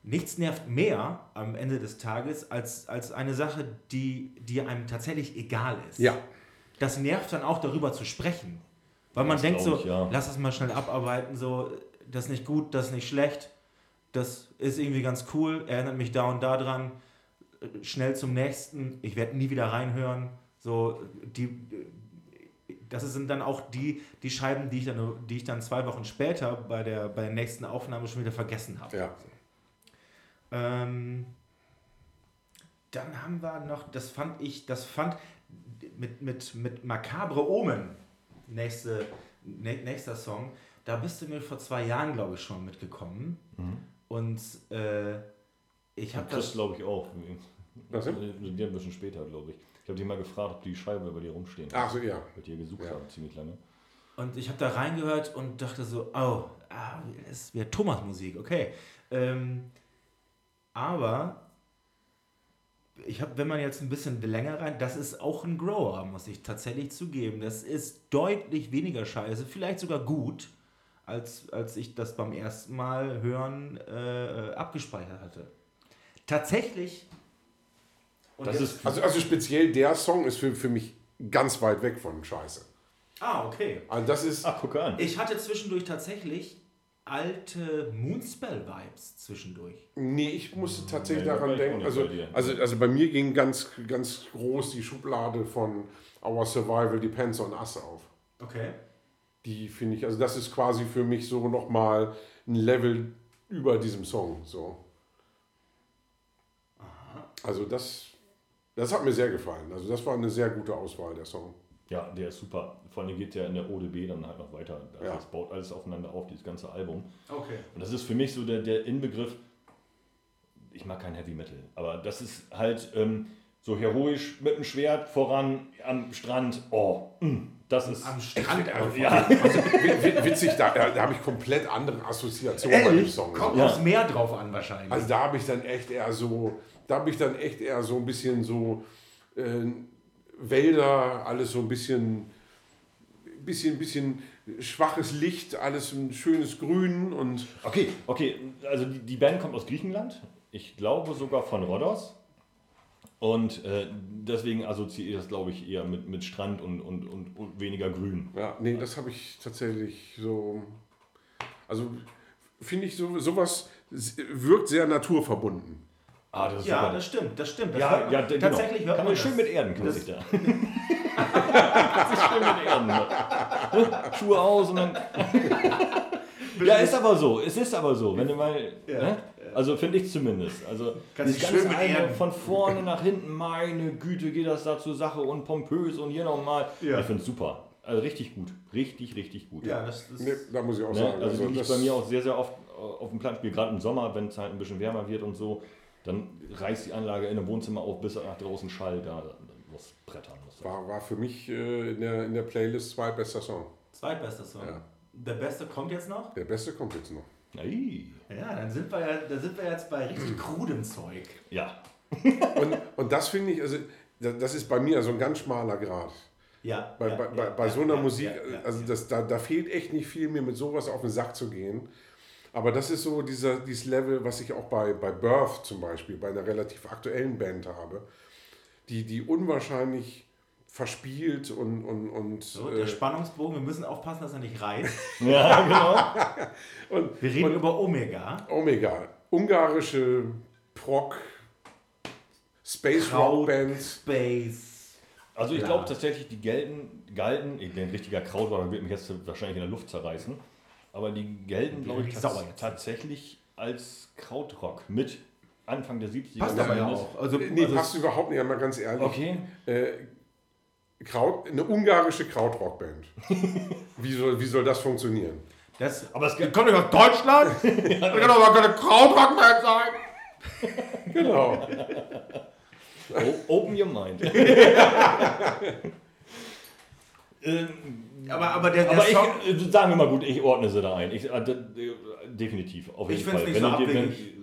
Nichts nervt mehr am Ende des Tages als, als eine Sache, die, die einem tatsächlich egal ist. Ja, das nervt dann auch darüber zu sprechen. Weil man Das denkt so, ich, ja. lass das mal schnell abarbeiten, so, das ist nicht gut, das ist nicht schlecht, das ist irgendwie ganz cool, erinnert mich da und da dran, schnell zum nächsten, ich werde nie wieder reinhören, so, die, das sind dann auch die, die Scheiben, die ich dann, die ich dann zwei Wochen später bei der, bei der nächsten Aufnahme schon wieder vergessen habe. ja. Ähm, dann haben wir noch, das fand ich, das fand mit, mit, mit Macabre Omen, nächste, nä- nächster Song, da bist du mir vor zwei Jahren, glaube ich, schon mitgekommen. Und äh, ich habe Das glaube ich auch. Was? Die ein bisschen später, glaube ich. Ich habe die mal gefragt, ob die Scheiben über dir rumstehen. Ach so, ja. Weil die gesucht Ja. haben, ziemlich lange. Und ich habe da reingehört und dachte so, oh, ah, das ist wieder Thomas-Musik, okay. Ähm, aber ich habe, wenn man jetzt ein bisschen länger rein, das ist auch ein Grower, muss ich tatsächlich zugeben. Das ist deutlich weniger scheiße, vielleicht sogar gut, als, als ich das beim ersten Mal hören äh, abgespeichert hatte. Tatsächlich. Und Das jetzt- ist Also, also speziell der Song ist für, für mich ganz weit weg von Scheiße. Ah, okay. Also das ist, Ach, guck an. Ich hatte zwischendurch tatsächlich alte Moonspell-Vibes zwischendurch. nee, ich musste tatsächlich Nee, da daran denken. Also, also, also bei mir ging ganz, ganz groß die Schublade von Our Survival Depends on Us auf. Okay. Die finde ich, also das ist quasi für mich so nochmal ein Level über diesem Song. So. Also das, das hat mir sehr gefallen. Also das war eine sehr gute Auswahl, der Song. Ja, der ist super. Vor allem geht der in der ODB dann halt noch weiter. Also Ja. Das baut alles aufeinander auf, dieses ganze Album. Okay. Und das ist für mich so der, der Inbegriff. Ich mag kein Heavy Metal, aber das ist halt ähm, so heroisch mit dem Schwert voran am Strand. Oh, mm, das ist. Am Strand Also, einfach. ja, wi- Witzig, da, da, habe ich komplett andere Assoziationen bei dem Ehrlich? Song. Kommt Ja. aufs Meer drauf an wahrscheinlich. Also da habe ich dann echt eher so, da habe ich dann echt eher so ein bisschen so äh, Wälder, alles so ein bisschen, bisschen, bisschen schwaches Licht, alles ein schönes Grün und okay, okay. Also die, die Band kommt aus Griechenland. Ich glaube sogar von Rhodos. Und äh, deswegen assoziiere ich das, glaube ich, eher mit, mit Strand und, und, und, und weniger Grün. ja, nee, das habe ich tatsächlich so, also finde ich so, sowas wirkt sehr naturverbunden. Ah, das ist ja, super. das stimmt, das stimmt. Das Ja, hört man- ja, genau. tatsächlich hört kann man man schön das. mit Erden, kann Das- sich da. kann sich schön mit Erden. ne? Schuhe aus und dann. ja, ist aber so. Es ist aber so. Wenn du mal. Ne? Also finde ich zumindest. Also Kannst schön ganze Erden. von vorne nach hinten, meine Güte, geht das da zur Sache und pompös und hier nochmal. Ja. Ich finde es super. Also richtig gut. Richtig, richtig gut. Ja, das, das Nee, da muss ich auch Ne? sagen. Also, die liegt das- bei mir auch sehr, sehr oft äh, auf dem Plattenspiel, gerade im Sommer, wenn es halt ein bisschen wärmer wird und so, dann reißt die Anlage in dem Wohnzimmer auf, bis nach draußen Schall da muss brettern. Muss das. war, war für mich äh, in, der, in der Playlist zweitbester Song. zweitbester Song. Ja. Der beste kommt jetzt noch? Der beste kommt jetzt noch. Ei. Ja, dann sind wir ja, da sind wir jetzt bei richtig krudem Zeug. Ja, Und, und das finde ich, also da- das ist bei mir so ein ganz schmaler Grad. Ja. Bei, ja, bei, ja, bei, bei ja, so einer ja, Musik, ja, ja, also das, da, da fehlt echt nicht viel, mir mit sowas auf den Sack zu gehen. Aber das ist so dieser, dieses Level, was ich auch bei, bei Birth zum Beispiel, bei einer relativ aktuellen Band habe, die, die unwahrscheinlich verspielt und, und, und, So, äh, der Spannungsbogen, wir müssen aufpassen, dass er nicht reißt. ja genau. und, Wir reden und über Omega. Omega, ungarische Proc, Space Rock Band. Space. Also ich Ja. glaube tatsächlich, die gelten, galten, ein richtiger Krautwagen wird mich jetzt wahrscheinlich in der Luft zerreißen, aber die gelten, glaube ich, tats tatsächlich als Krautrock mit Anfang der 70er. Passt aber ja auch. Also, Nee, also passt überhaupt nicht, mal ganz ehrlich. Okay, Äh, Kraut, eine ungarische Krautrockband. wie, soll, wie soll das funktionieren? das, aber es kommt nicht aus Deutschland? Das kann doch gar keine Krautrockband sein. Genau. Open your mind. Ähm, Aber, aber der, der aber Song. ich, äh, sagen wir mal gut, ich ordne sie da ein. Ich, äh, definitiv, auf jeden Ich find's Fall. nicht so ich dir- abwegig.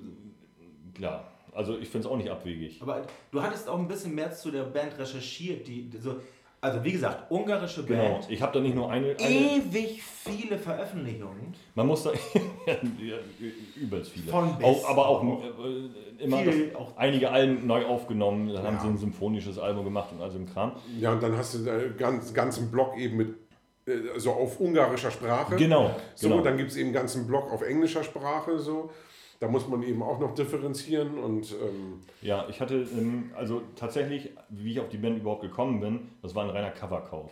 klar, also ich finde es auch nicht abwegig. Aber du hattest auch ein bisschen mehr zu der Band recherchiert, die die so. Also wie gesagt, ungarische Genau, Band. ich habe da nicht nur eine, eine Ewig viele Veröffentlichungen. man muss da, übelst viele. Von bis. auch, aber auch äh, immer Viel das, auch- einige Alben neu aufgenommen, dann haben Ja. sie ein symphonisches Album gemacht und also im Kram. Ja, und dann hast du einen ganz, ganzen Block eben mit, äh, so auf ungarischer Sprache. Genau, So, genau. dann gibt es eben einen ganzen Block auf englischer Sprache. So. Da muss man eben auch noch differenzieren und ähm, Ja, ich hatte, ähm, also tatsächlich, wie ich auf die Band überhaupt gekommen bin, das war ein reiner Coverkauf.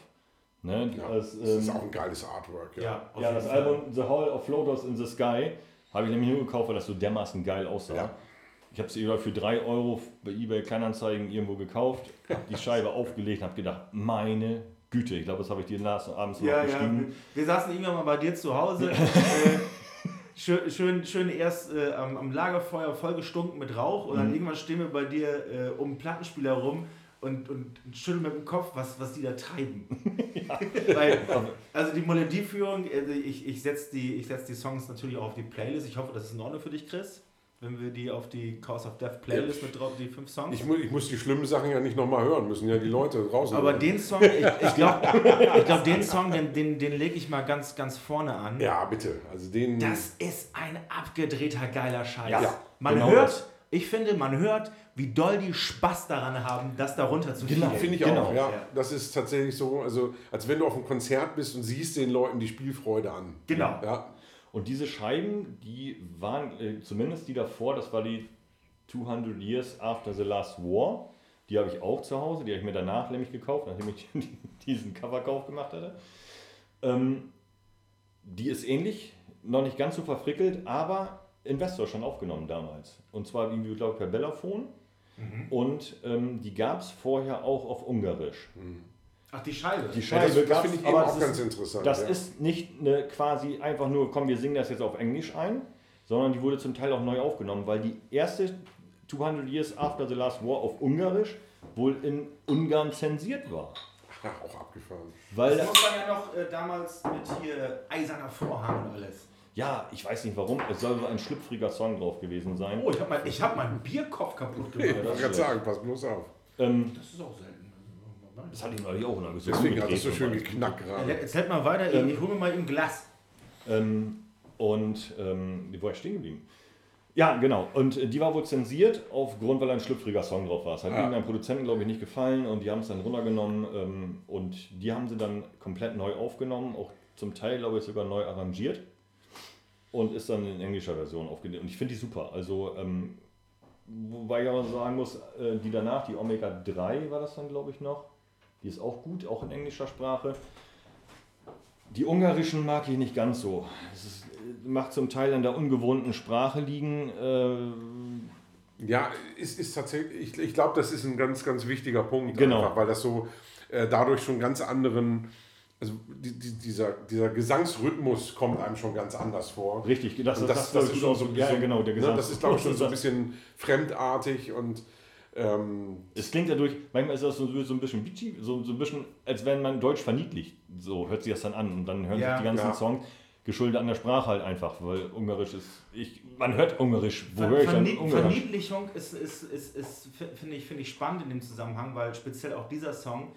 Ne? ja, das, das ist ähm, auch ein geiles Artwork. Ja. Ja, jeden das Fall. Album The Hall of Floaters in the Sky habe ich nämlich nur gekauft, weil das so dermaßen geil aussah. Ja. Ich habe sie für 3 Euro bei eBay Kleinanzeigen irgendwo gekauft, habe die Scheibe aufgelegt und habe gedacht, meine Güte, ich glaube, das habe ich dir abends noch Ja, ja. geschrieben. Wir, wir saßen irgendwann mal bei dir zu Hause. äh, schön, schön, schön erst äh, am, am Lagerfeuer vollgestunken mit Rauch und dann Mhm. irgendwann stehen wir bei dir äh, um einen Plattenspieler rum und, und schütteln mit dem Kopf, was, was die da treiben. Weil, also die Melodieführung, also ich, ich setze die, ich setz die Songs natürlich auch auf die Playlist. Ich hoffe, das ist in Ordnung für dich, Chris. Wenn wir die auf die Cause of Death Playlist mit drauf, die fünf Songs. Ich, mu ich muss die schlimmen Sachen ja nicht nochmal hören, müssen ja die Leute draußen Aber hören. den Song, ich, ich glaube, ich glaub, den Song, den, den, den lege ich mal ganz, ganz vorne an. Ja, bitte. Also den. Das ist ein abgedrehter, geiler Scheiß. Ja, man genau hört, das. ich finde, man hört, wie doll die Spaß daran haben, das darunter zu Genau. spielen. Finde ich Genau. auch, ja. Ja. Das ist tatsächlich so, also als wenn du auf einem Konzert bist und siehst den Leuten die Spielfreude an. Genau. Ja, Und diese Scheiben, die waren, äh, zumindest die davor, das war die 200 Years After the Last War. Die habe ich auch zu Hause, die habe ich mir danach nämlich gekauft, nachdem ich diesen Coverkauf gemacht hatte. Ähm, die ist ähnlich, noch nicht ganz so verfrickelt, aber Investor schon aufgenommen damals. Und zwar, wie glaube ich, per Bellafon. Und ähm, die gab es vorher auch auf Ungarisch. Ach, die Scheibe. Die Scheibe das das finde ich aber auch ganz ist- interessant. Das ja. ist nicht eine quasi einfach nur, komm, wir singen das jetzt auf Englisch ein, sondern die wurde zum Teil auch neu aufgenommen, weil die erste 200 Years After the Last War auf Ungarisch wohl in Ungarn zensiert war. ja, auch abgefahren. Weil, das muss man ja noch äh, damals mit hier eiserner Vorhang und alles. ja, ich weiß nicht warum, es soll so ein schlüpfriger Song drauf gewesen sein. Oh, ich habe mein, ich hab meinen Bierkopf kaputt Ich gemacht. wollte gerade sagen, pass bloß auf. Ähm, Das ist auch selten. Das hatte ich neulich auch noch so Deswegen hat es umgedreht so schön geknackt Ja, gerade. Jetzt hält mal weiter, Ähm, ich hole mir mal ein Glas. Ähm, und ähm, wo war ich stehen geblieben? Ja, genau. Und äh, die war wohl zensiert aufgrund, weil ein schlüpfriger Song drauf war. Es hat Ah. irgendeinem Produzenten, glaube ich, nicht gefallen und die haben es dann runtergenommen ähm, und die haben sie dann komplett neu aufgenommen, auch zum Teil, glaube ich, sogar neu arrangiert und ist dann in englischer Version aufgenommen. Und ich finde die super. Also, ähm, wobei ich aber sagen muss, äh, die danach, die Omega 3 war das dann, glaube ich, noch. Die ist auch gut, auch in englischer Sprache. Die ungarischen mag ich nicht ganz so. Es ist, macht zum Teil an der ungewohnten Sprache liegen. Äh, Ja, ist, ist tatsächlich, ich, ich glaube, das ist ein ganz, ganz wichtiger Punkt, Genau. einfach, weil das so äh, dadurch schon ganz anderen, also die, die, dieser, dieser Gesangsrhythmus kommt einem schon ganz anders vor. richtig, das, das, das, das, ist schon so, ja, so- genau, der ne, Gesang. das ist, glaube ich, schon so ein bisschen fremdartig und ähm, Es klingt dadurch, manchmal ist das so, so ein bisschen bitchy, so, so ein bisschen, als wenn man Deutsch verniedlicht. So hört sich das dann an und dann hören Ja, sich die ganzen ja. Songs geschuldet an der Sprache halt einfach, weil Ungarisch ist, ich, man hört Ungarisch, wo Ver höre ich dann Ungarisch? Verniedlichung ist, ist, ist, ist finde ich, finde ich spannend in dem Zusammenhang, weil speziell auch dieser Song,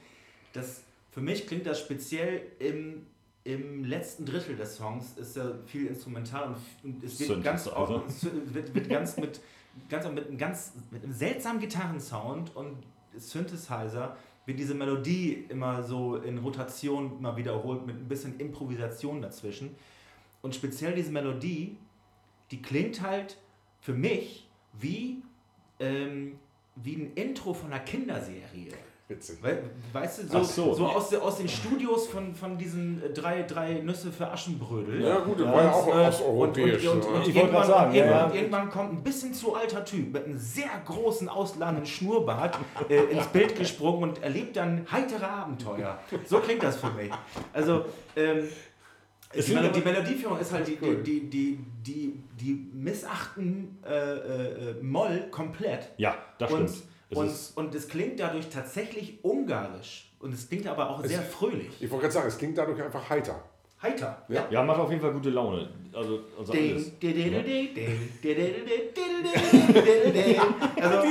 das, für mich klingt das speziell im, im letzten Drittel des Songs, ist ja viel instrumental und, es wird ganz, Synthesizer. auch, es wird, wird ganz mit, ganz mit einem ganz mit einem seltsamen Gitarrensound und Synthesizer wird diese Melodie immer so in Rotation mal wiederholt mit ein bisschen Improvisation dazwischen. Und speziell diese Melodie, die klingt halt für mich wie, ähm, wie ein Intro von einer Kinderserie. Witzig. We weißt du, so, so. so, aus, aus den Studios von, von diesen äh, drei, drei Nüsse für Aschenbrödel. Ja, gut, das Ja, war ja auch Äh, osteuropäisch. Und, und, und, ne? und Ich wollte irgendwann, gerade sagen, und irgendwann, ja, irgendwann kommt ein bisschen zu alter Typ mit einem sehr großen, ausladenden Schnurrbart äh, ins Bild gesprungen und erlebt dann heitere Abenteuer. So klingt das für mich. Also, ähm, die, Melo die Melodieführung ist halt die, Cool. die, die, die, die missachten äh, äh, äh, Moll komplett. Ja, das Und, stimmt. Es Und, ist- und es klingt dadurch tatsächlich ungarisch. Und es klingt aber auch sehr fröhlich. Ich wollte gerade sagen, es klingt dadurch einfach heiter. Heiter. Ja. Ja, macht auf jeden Fall gute Laune. Also, also alles. Also,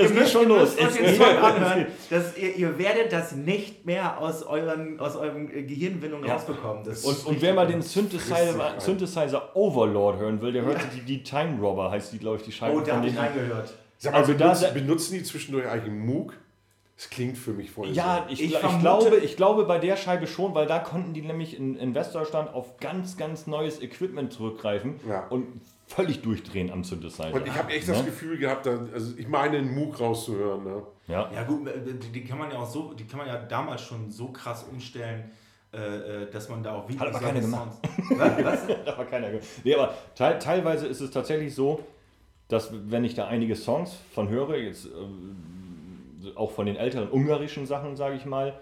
es geht schon los. Ihr Es geht- Song anhören. Das, ihr, ihr werdet das nicht mehr aus euren aus eurem Gehirnwindung Ja. rausbekommen. Das Und, und wer mal den Synthesizer. Synthesizer Overlord hören will, der hört sich die, die Time Robber, heißt die, glaube ich, die Scheibe Oh, da habe ich reingehört. Sag mal, Also da- benutzen, benutzen die zwischendurch eigentlich einen Moog? Es klingt für mich voll Ja, so. ich, Ich ich, glaube, ich glaube bei der Scheibe schon, weil da konnten die nämlich in, in Westdeutschland auf ganz, ganz neues Equipment zurückgreifen Ja. und völlig durchdrehen am Synthesizer. Und ich habe echt das Ne? Gefühl gehabt, also ich meine, einen Moog rauszuhören. Ne? Ja. Ja gut, die, die kann man ja auch so, die kann man ja damals schon so krass umstellen, äh, äh, dass man da auch wirklich Hat aber keiner gemacht. Was? Was? Da war keiner. ge- Nee, aber teil, teilweise ist es tatsächlich so, dass wenn ich da einige Songs von höre, jetzt ähm, auch von den älteren ungarischen Sachen, sage ich mal,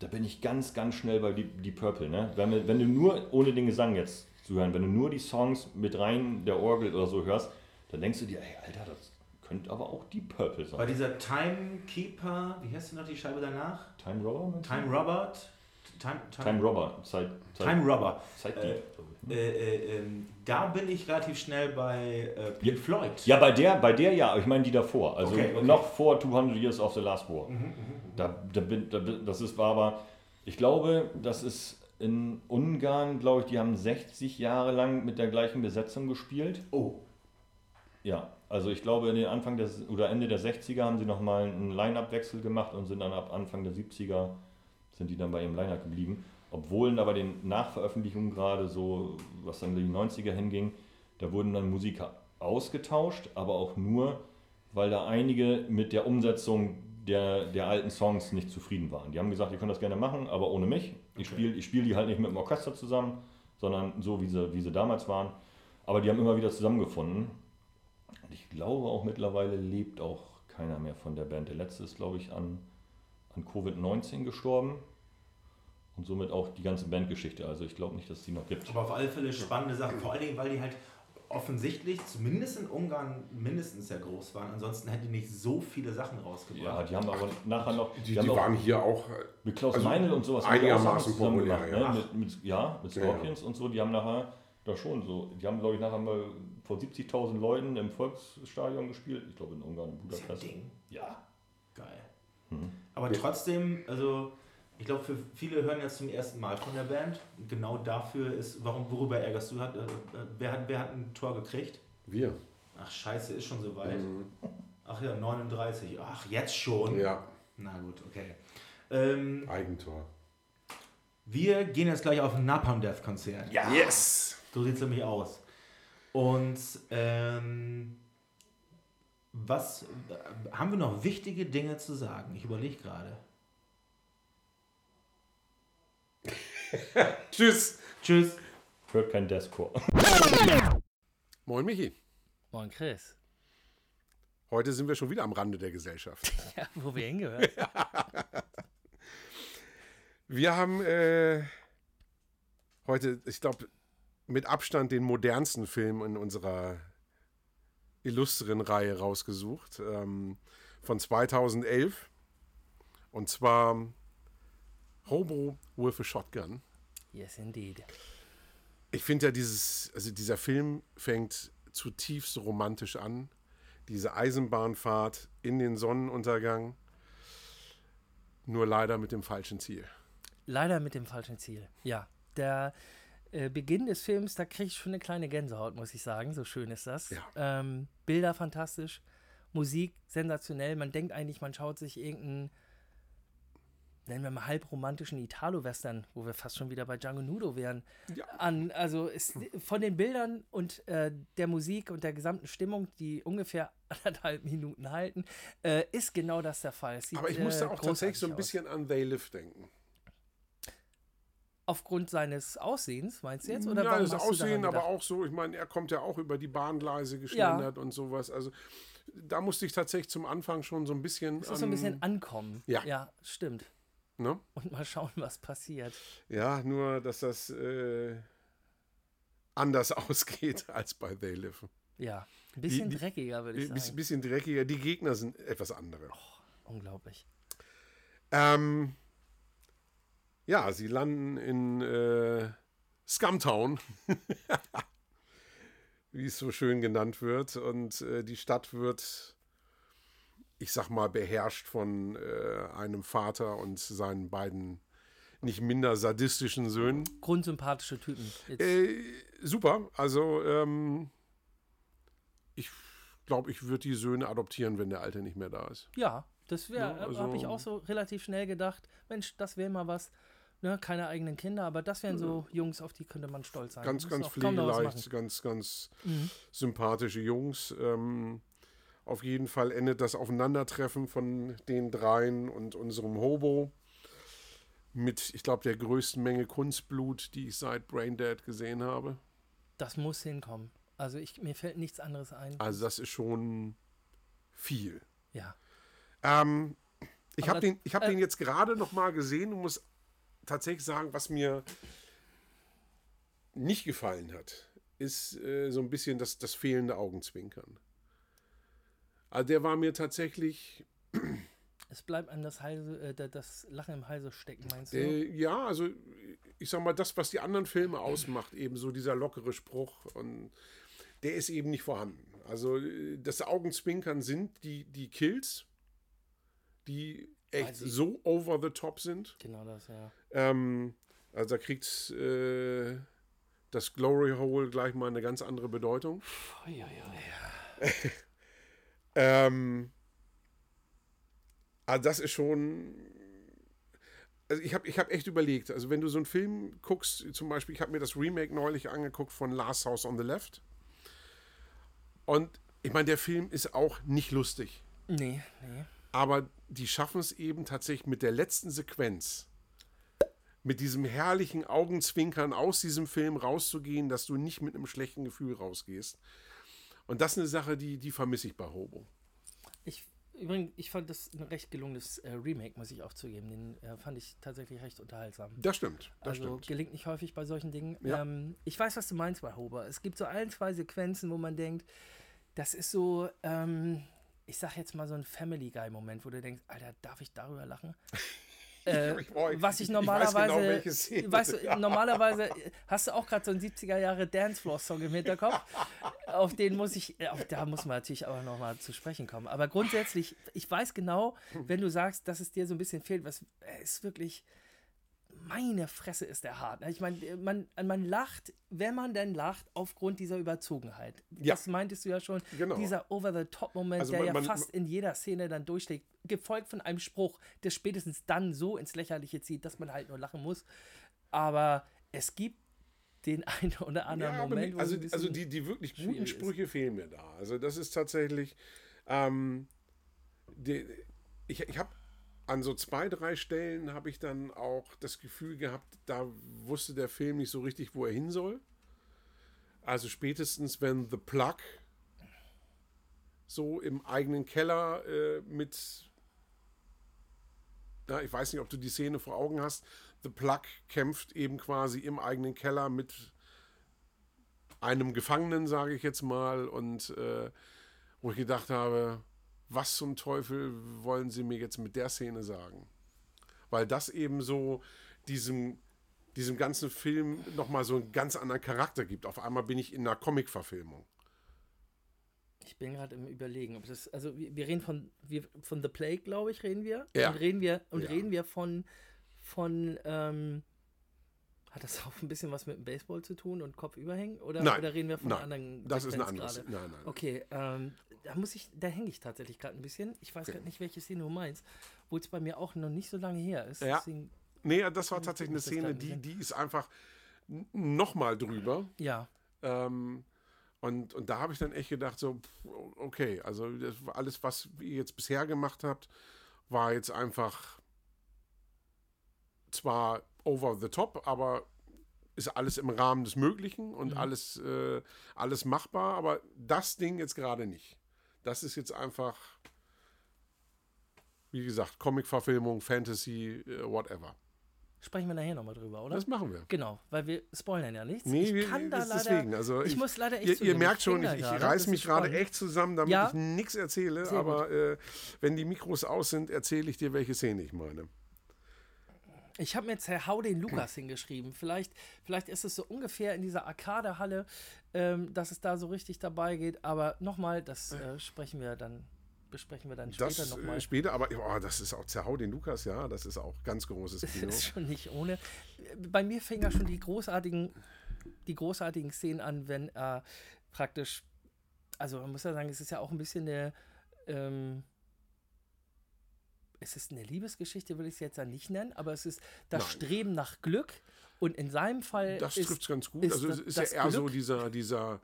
da bin ich ganz, ganz schnell bei die, die Purple. Ne? Wenn, wenn du nur, ohne den Gesang jetzt zu hören, wenn du nur die Songs mit rein der Orgel oder so hörst, dann denkst du dir, ey, Alter, das könnte aber auch die Purple Bei sein. dieser Timekeeper, wie heißt denn noch die Scheibe danach? Time Robber? Time Robert? Time, Time Robber. Zeit, Zeit, Time Robber. Zeit Äh, Äh, äh, ähm, da bin ich relativ schnell bei äh, Pink Floyd. Ja, bei der, bei der ja, ich meine die davor. Also Okay, okay. noch vor 200 Years of the Last War. Da, da bin, da das ist war aber, ich glaube, das ist in Ungarn, glaube ich, die haben 60 Jahre lang mit der gleichen Besetzung gespielt. Oh, Ja, also ich glaube, in den Anfang des, oder Ende der 60er haben sie nochmal einen Line-Up-Wechsel gemacht und sind dann ab Anfang der 70er sind die dann bei ihrem Line-Up geblieben. Obwohl da bei den Nachveröffentlichungen gerade so, was dann in die 90er hinging, da wurden dann Musiker ausgetauscht, aber auch nur, weil da einige mit der Umsetzung der, der alten Songs nicht zufrieden waren. Die haben gesagt, ihr könnt das gerne machen, aber ohne mich. Ich spiele ich spiel die halt nicht mit dem Orchester zusammen, sondern so, wie sie, wie sie damals waren. Aber die haben immer wieder zusammengefunden. Und ich glaube auch mittlerweile lebt auch keiner mehr von der Band. Der letzte ist, glaube ich, an, an Covid-19 gestorben. Und somit auch die ganze Bandgeschichte. Also ich glaube nicht, dass es die noch gibt. aber auf alle Fälle spannende Sachen. Vor allen Dingen, weil die halt offensichtlich, zumindest in Ungarn, mindestens sehr groß waren. Ansonsten hätten die nicht so viele Sachen Ja, rausgebracht. die haben aber nachher noch. Die, die, auch waren hier auch. mit Klaus also Meinl und sowas. die auch einigermaßen populär, gemacht, ja. Ne? Mit, mit, ja, mit Ja, ja. Scorpions und so. Die haben nachher da schon so. Die haben, glaube ich, nachher mal vor 70.000 Leuten im Volksstadion gespielt. Ich glaube in Ungarn, in Das ist ja ein Budapest. Ding. Ja. Geil. Mhm. Aber trotzdem, also ich glaube, für viele hören jetzt zum ersten Mal von der Band. Genau dafür ist, warum, worüber ärgerst du? Hat, äh, äh, wer, hat, wer hat ein Tor gekriegt? Wir. Ach scheiße, ist schon soweit. Mhm. Ach ja, 39. Ach, jetzt schon? Ja, Na gut, okay. Ähm, Eigentor. wir gehen jetzt gleich auf ein Napalm Death Konzert. Ja. Yes! So sieht es nämlich aus. Und ähm, was äh, haben wir noch wichtige Dinge zu sagen? Ich überlege gerade. Tschüss! Tschüss. Hört kein Deathcore. Moin Michi. Moin Chris. Heute sind wir schon wieder am Rande der Gesellschaft. Ja, wo wir hingehören. Wir haben äh, heute, ich glaube, mit Abstand den modernsten Film in unserer illustren Reihe rausgesucht. Ähm, von 2011. Und zwar Hobo with a Shotgun. Yes, indeed. Ich finde ja dieses, also dieser Film fängt zutiefst romantisch an. Diese Eisenbahnfahrt in den Sonnenuntergang. Nur leider mit dem falschen Ziel. Leider mit dem falschen Ziel. Ja, der äh, Beginn des Films, da kriege ich schon eine kleine Gänsehaut, muss ich sagen. So schön ist das. Ja. Ähm, Bilder fantastisch, Musik sensationell. Man denkt eigentlich, man schaut sich irgendeinen, nennen wir mal halbromantischen Italo-Western, wo wir fast schon wieder bei Django Nudo wären, Ja. an. Also ist von den Bildern und äh, der Musik und der gesamten Stimmung, die ungefähr anderthalb Minuten halten, äh, ist genau das der Fall. Sieht, Aber ich musste äh, auch tatsächlich so ein großartig aus. bisschen an They Live denken. Aufgrund seines Aussehens, meinst du jetzt? Oder ja, das Aussehen, aber auch so, ich meine, er kommt ja auch über die Bahngleise geschlendert und sowas. Also da musste ich tatsächlich zum Anfang schon so ein bisschen. Es ist so ein bisschen ankommen. Ja. Ja, stimmt. Ne? Und mal schauen, was passiert. Ja, nur, dass das äh, anders ausgeht als bei They Live. Ja, ein bisschen Die- dreckiger, würde ich Ein sagen. bisschen dreckiger. Die Gegner sind etwas andere. Unglaublich. Ähm, ja, sie landen in äh, Scumtown, wie es so schön genannt wird. Und äh, die Stadt wird, ich sag mal, beherrscht von äh, einem Vater und seinen beiden nicht minder sadistischen Söhnen. Grundsympathische Typen. Äh, super, also ähm, ich glaube, ich würde die Söhne adoptieren, wenn der Alte nicht mehr da ist. ja, das wäre, Ja, also- habe ich auch so relativ schnell gedacht. Mensch, das wäre mal was. Ne, keine eigenen Kinder, aber das wären so Jungs, auf die könnte man stolz sein. Ganz, ganz pflegeleicht, ganz, ganz sympathische Jungs. Ähm, auf jeden Fall endet das Aufeinandertreffen von den dreien und unserem Hobo mit, ich glaube, der größten Menge Kunstblut, die ich seit Braindead gesehen habe. Das muss hinkommen. Also ich, mir fällt nichts anderes ein. Also das ist schon viel. Ja. Ähm, ich habe den, ich hab äh, den jetzt gerade noch mal gesehen und muss tatsächlich sagen, was mir nicht gefallen hat, ist äh, so ein bisschen das, das fehlende Augenzwinkern. Also der war mir tatsächlich, Es bleibt an das, Halse, äh, da- das Lachen im Halse stecken, meinst du? äh, ja, also ich sag mal, das, was die anderen Filme ausmacht, eben so dieser lockere Spruch und der ist eben nicht vorhanden. Also äh, das Augenzwinkern sind die, die Kills, die echt Also so over the top sind. genau das, ja. Ähm, also da kriegt äh, das Glory Hole gleich mal eine ganz andere Bedeutung. Ähm, also das ist schon. Also ich habe ich hab echt überlegt, also wenn du so einen Film guckst, zum Beispiel, ich habe mir das Remake neulich angeguckt von Last House on the Left. Und ich meine, der Film ist auch nicht lustig. Nee, nee. Aber die schaffen es eben tatsächlich mit der letzten Sequenz, mit diesem herrlichen Augenzwinkern aus diesem Film rauszugehen, dass du nicht mit einem schlechten Gefühl rausgehst. Und das ist eine Sache, die, die vermisse ich bei Hobo. Ich, übrigens, ich fand das ein recht gelungenes äh, Remake, muss ich auch zugeben. Den äh, fand ich tatsächlich recht unterhaltsam. Das stimmt, das also stimmt. gelingt nicht häufig bei solchen Dingen. Ja. Ähm, ich weiß, was du meinst bei Hober. Es gibt so ein, zwei Sequenzen, wo man denkt, das ist so, ähm, ich sag jetzt mal so ein Family Guy-Moment, wo du denkst, Alter, darf ich darüber lachen? Äh, Ich- boah, ich- was ich ich weiß normalerweise, genau, weißt du, normalerweise hast du auch gerade so einen 70er Jahre Dancefloor-Song im Hinterkopf. auf den muss ich, auf, da muss man natürlich aber nochmal zu sprechen kommen. Aber grundsätzlich, ich weiß genau, wenn du sagst, dass es dir so ein bisschen fehlt, was ist wirklich, meine Fresse ist der hart. Ich meine, man, man lacht, wenn man denn lacht, aufgrund dieser Überzogenheit. Ja. Das meintest du ja schon. Genau. Dieser Over-the-Top-Moment, Also der man- ja man- fast in jeder Szene dann durchschlägt, gefolgt von einem Spruch, der spätestens dann so ins Lächerliche zieht, dass man halt nur lachen muss. Aber es gibt den einen oder anderen Ja, Moment, wo also, also die, die wirklich guten schwierig ist. Sprüche fehlen mir da. Also das ist tatsächlich, ähm, die, ich, ich habe an so zwei, drei Stellen habe ich dann auch das Gefühl gehabt, da wusste der Film nicht so richtig, wo er hin soll. Also spätestens, wenn The Plug so im eigenen Keller äh, mit ja, ich weiß nicht, ob du die Szene vor Augen hast. The Plug kämpft eben quasi im eigenen Keller mit einem Gefangenen, sage ich jetzt mal, und äh, wo ich gedacht habe, was zum Teufel wollen sie mir jetzt mit der Szene sagen? Weil das eben so diesem, diesem ganzen Film nochmal so einen ganz anderen Charakter gibt. Auf einmal bin ich in einer Comic-Verfilmung. Ich bin gerade im Überlegen, ob das, also wir, wir reden von, wir, von The Plague, glaube ich, reden wir. Ja. Und reden wir, und Ja. reden wir von, von, ähm, hat das auch ein bisschen was mit dem Baseball zu tun und Kopfüberhängen? Oder, Nein, oder reden wir von nein, anderen das ist eine Sequenz andere- gerade? nein, nein. Okay, ähm, da muss ich, da hänge ich tatsächlich gerade ein bisschen. Ich weiß gerade nicht, welche Szene du meinst, wo es bei mir auch noch nicht so lange her ist. Ja. Deswegen, Nee, das war tatsächlich eine Szene, die, die ist einfach nochmal drüber. ja. Ähm, und, und da habe ich dann echt gedacht, so, okay, also das war alles, was ihr jetzt bisher gemacht habt, war jetzt einfach zwar over the top, aber ist alles im Rahmen des Möglichen und alles, äh, alles machbar, aber das Ding jetzt gerade nicht. Das ist jetzt einfach, wie gesagt, Comic-Verfilmung, Fantasy, äh, whatever. Sprechen wir nachher nochmal drüber, oder? Das machen wir. Genau, weil wir spoilern ja nichts. Nee, ich wir- kann da leider. deswegen. Also ich, ich- muss leider echt Ihr, ihr merkt schon, ich, ich gerade. reiß mich gerade echt zusammen, damit Ja. ich nichts erzähle. Sehr aber äh, wenn die Mikros aus sind, erzähle ich dir, welche Szene ich meine. Ich habe mir jetzt Herr Hau den Lukas hingeschrieben. Vielleicht, vielleicht ist es so ungefähr in dieser Arkadehalle, ähm, dass es da so richtig dabei geht. Aber nochmal, das äh, sprechen wir dann, besprechen wir dann später Das nochmal. äh, später, aber oh, das ist auch Zerhau den Lukas, ja, das ist auch ganz großes Das Kino. ist schon nicht ohne. Bei mir fing ja schon die großartigen, die großartigen Szenen an, wenn er praktisch, also man muss ja sagen, es ist ja auch ein bisschen eine, ähm, es ist eine Liebesgeschichte, will ich es jetzt ja nicht nennen, aber es ist das Nein. Streben nach Glück und in seinem Fall Das trifft es ganz gut. ist also es ist ja eher so Glück- dieser, dieser,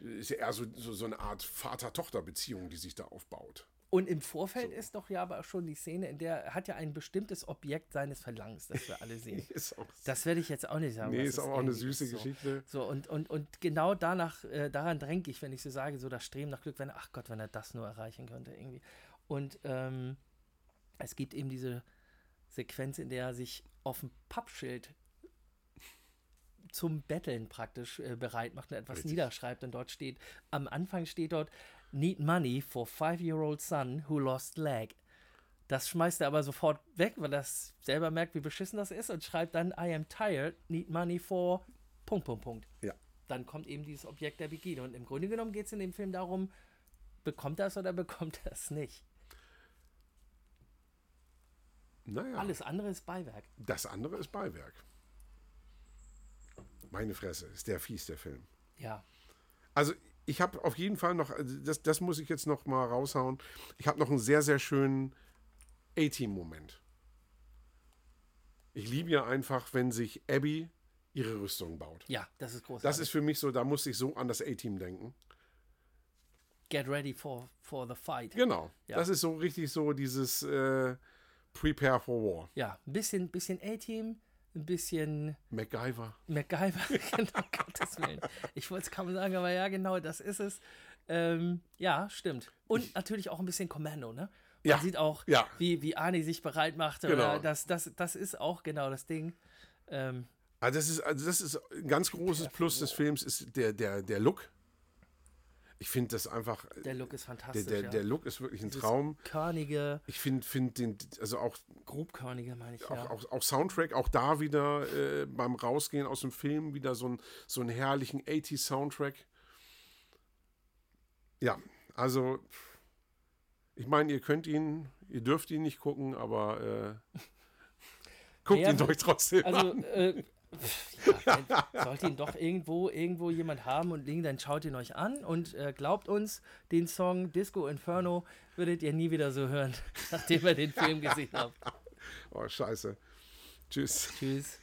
ist ja eher so, so, so eine Art Vater-Tochter-Beziehung, die sich da aufbaut. Und im Vorfeld ist doch ja aber schon die Szene, in der er hat ja ein bestimmtes Objekt seines Verlangens, das wir alle sehen. Das werde ich jetzt auch nicht sagen. nee, ist auch eine süße ist, so. Geschichte. So, und, und, und genau danach, äh, daran dränge ich, wenn ich so sage, so das Streben nach Glück, wenn, ach Gott, wenn er das nur erreichen könnte, irgendwie. Und ähm, es gibt eben diese Sequenz, in der er sich auf dem Pappschild zum Betteln praktisch äh, bereit macht und etwas Richtig. niederschreibt und dort steht, am Anfang steht dort, need money for five-year-old son who lost leg. Das schmeißt er aber sofort weg, weil er selber merkt, wie beschissen das ist und schreibt dann, I am tired, need money for Punkt, Punkt, Punkt. Ja. Dann kommt eben dieses Objekt der Begierde. Und im Grunde genommen geht es in dem Film darum, bekommt es oder bekommt es nicht. Naja, Alles andere ist Beiwerk. das andere ist Beiwerk. Meine Fresse, ist der fies, der Film. Ja. Also ich habe auf jeden Fall noch, also das, das muss ich jetzt noch mal raushauen, ich habe noch einen sehr, sehr schönen A-Team-Moment. Ich liebe ja einfach, wenn sich Abby ihre Rüstung baut. Ja, das ist großartig. Das ist für mich so, da muss ich so an das A-Team denken. Get ready for, for the fight. Genau. Ja. Das ist so richtig so dieses äh, Prepare for War. Ja, ein bisschen, bisschen A-Team, ein bisschen MacGyver. MacGyver, genau, Gottes Willen. Ich wollte es kaum sagen, aber ja, genau, das ist es. Ähm, ja, stimmt. Und natürlich auch ein bisschen Kommando, ne? Man Ja, sieht auch, ja. wie, wie Arnie sich bereit macht. Genau. Das, das, das ist auch genau das Ding. Ähm, Also das ist, also das ist ein ganz großes Plus des Films, ist der, der, der Look. Ich finde das einfach, der Look ist der, fantastisch. der, ja. der Look ist wirklich ein Dieses Traum. Körnige, Ich finde find den, also auch, grobkörnige, meine ich, auch, ja. auch, auch Soundtrack, auch da wieder äh, beim Rausgehen aus dem Film wieder so, ein, so einen herrlichen 80s Soundtrack. Ja, also ich meine, ihr könnt ihn, ihr dürft ihn nicht gucken, aber äh, guckt Ja, ihn euch trotzdem Also, an. äh, ja, sollte ihn doch irgendwo, irgendwo jemand haben und liegen, dann schaut ihn euch an und äh, glaubt uns, den Song Disco Inferno würdet ihr nie wieder so hören, nachdem ihr den Film gesehen habt. Oh, scheiße. Tschüss. Tschüss.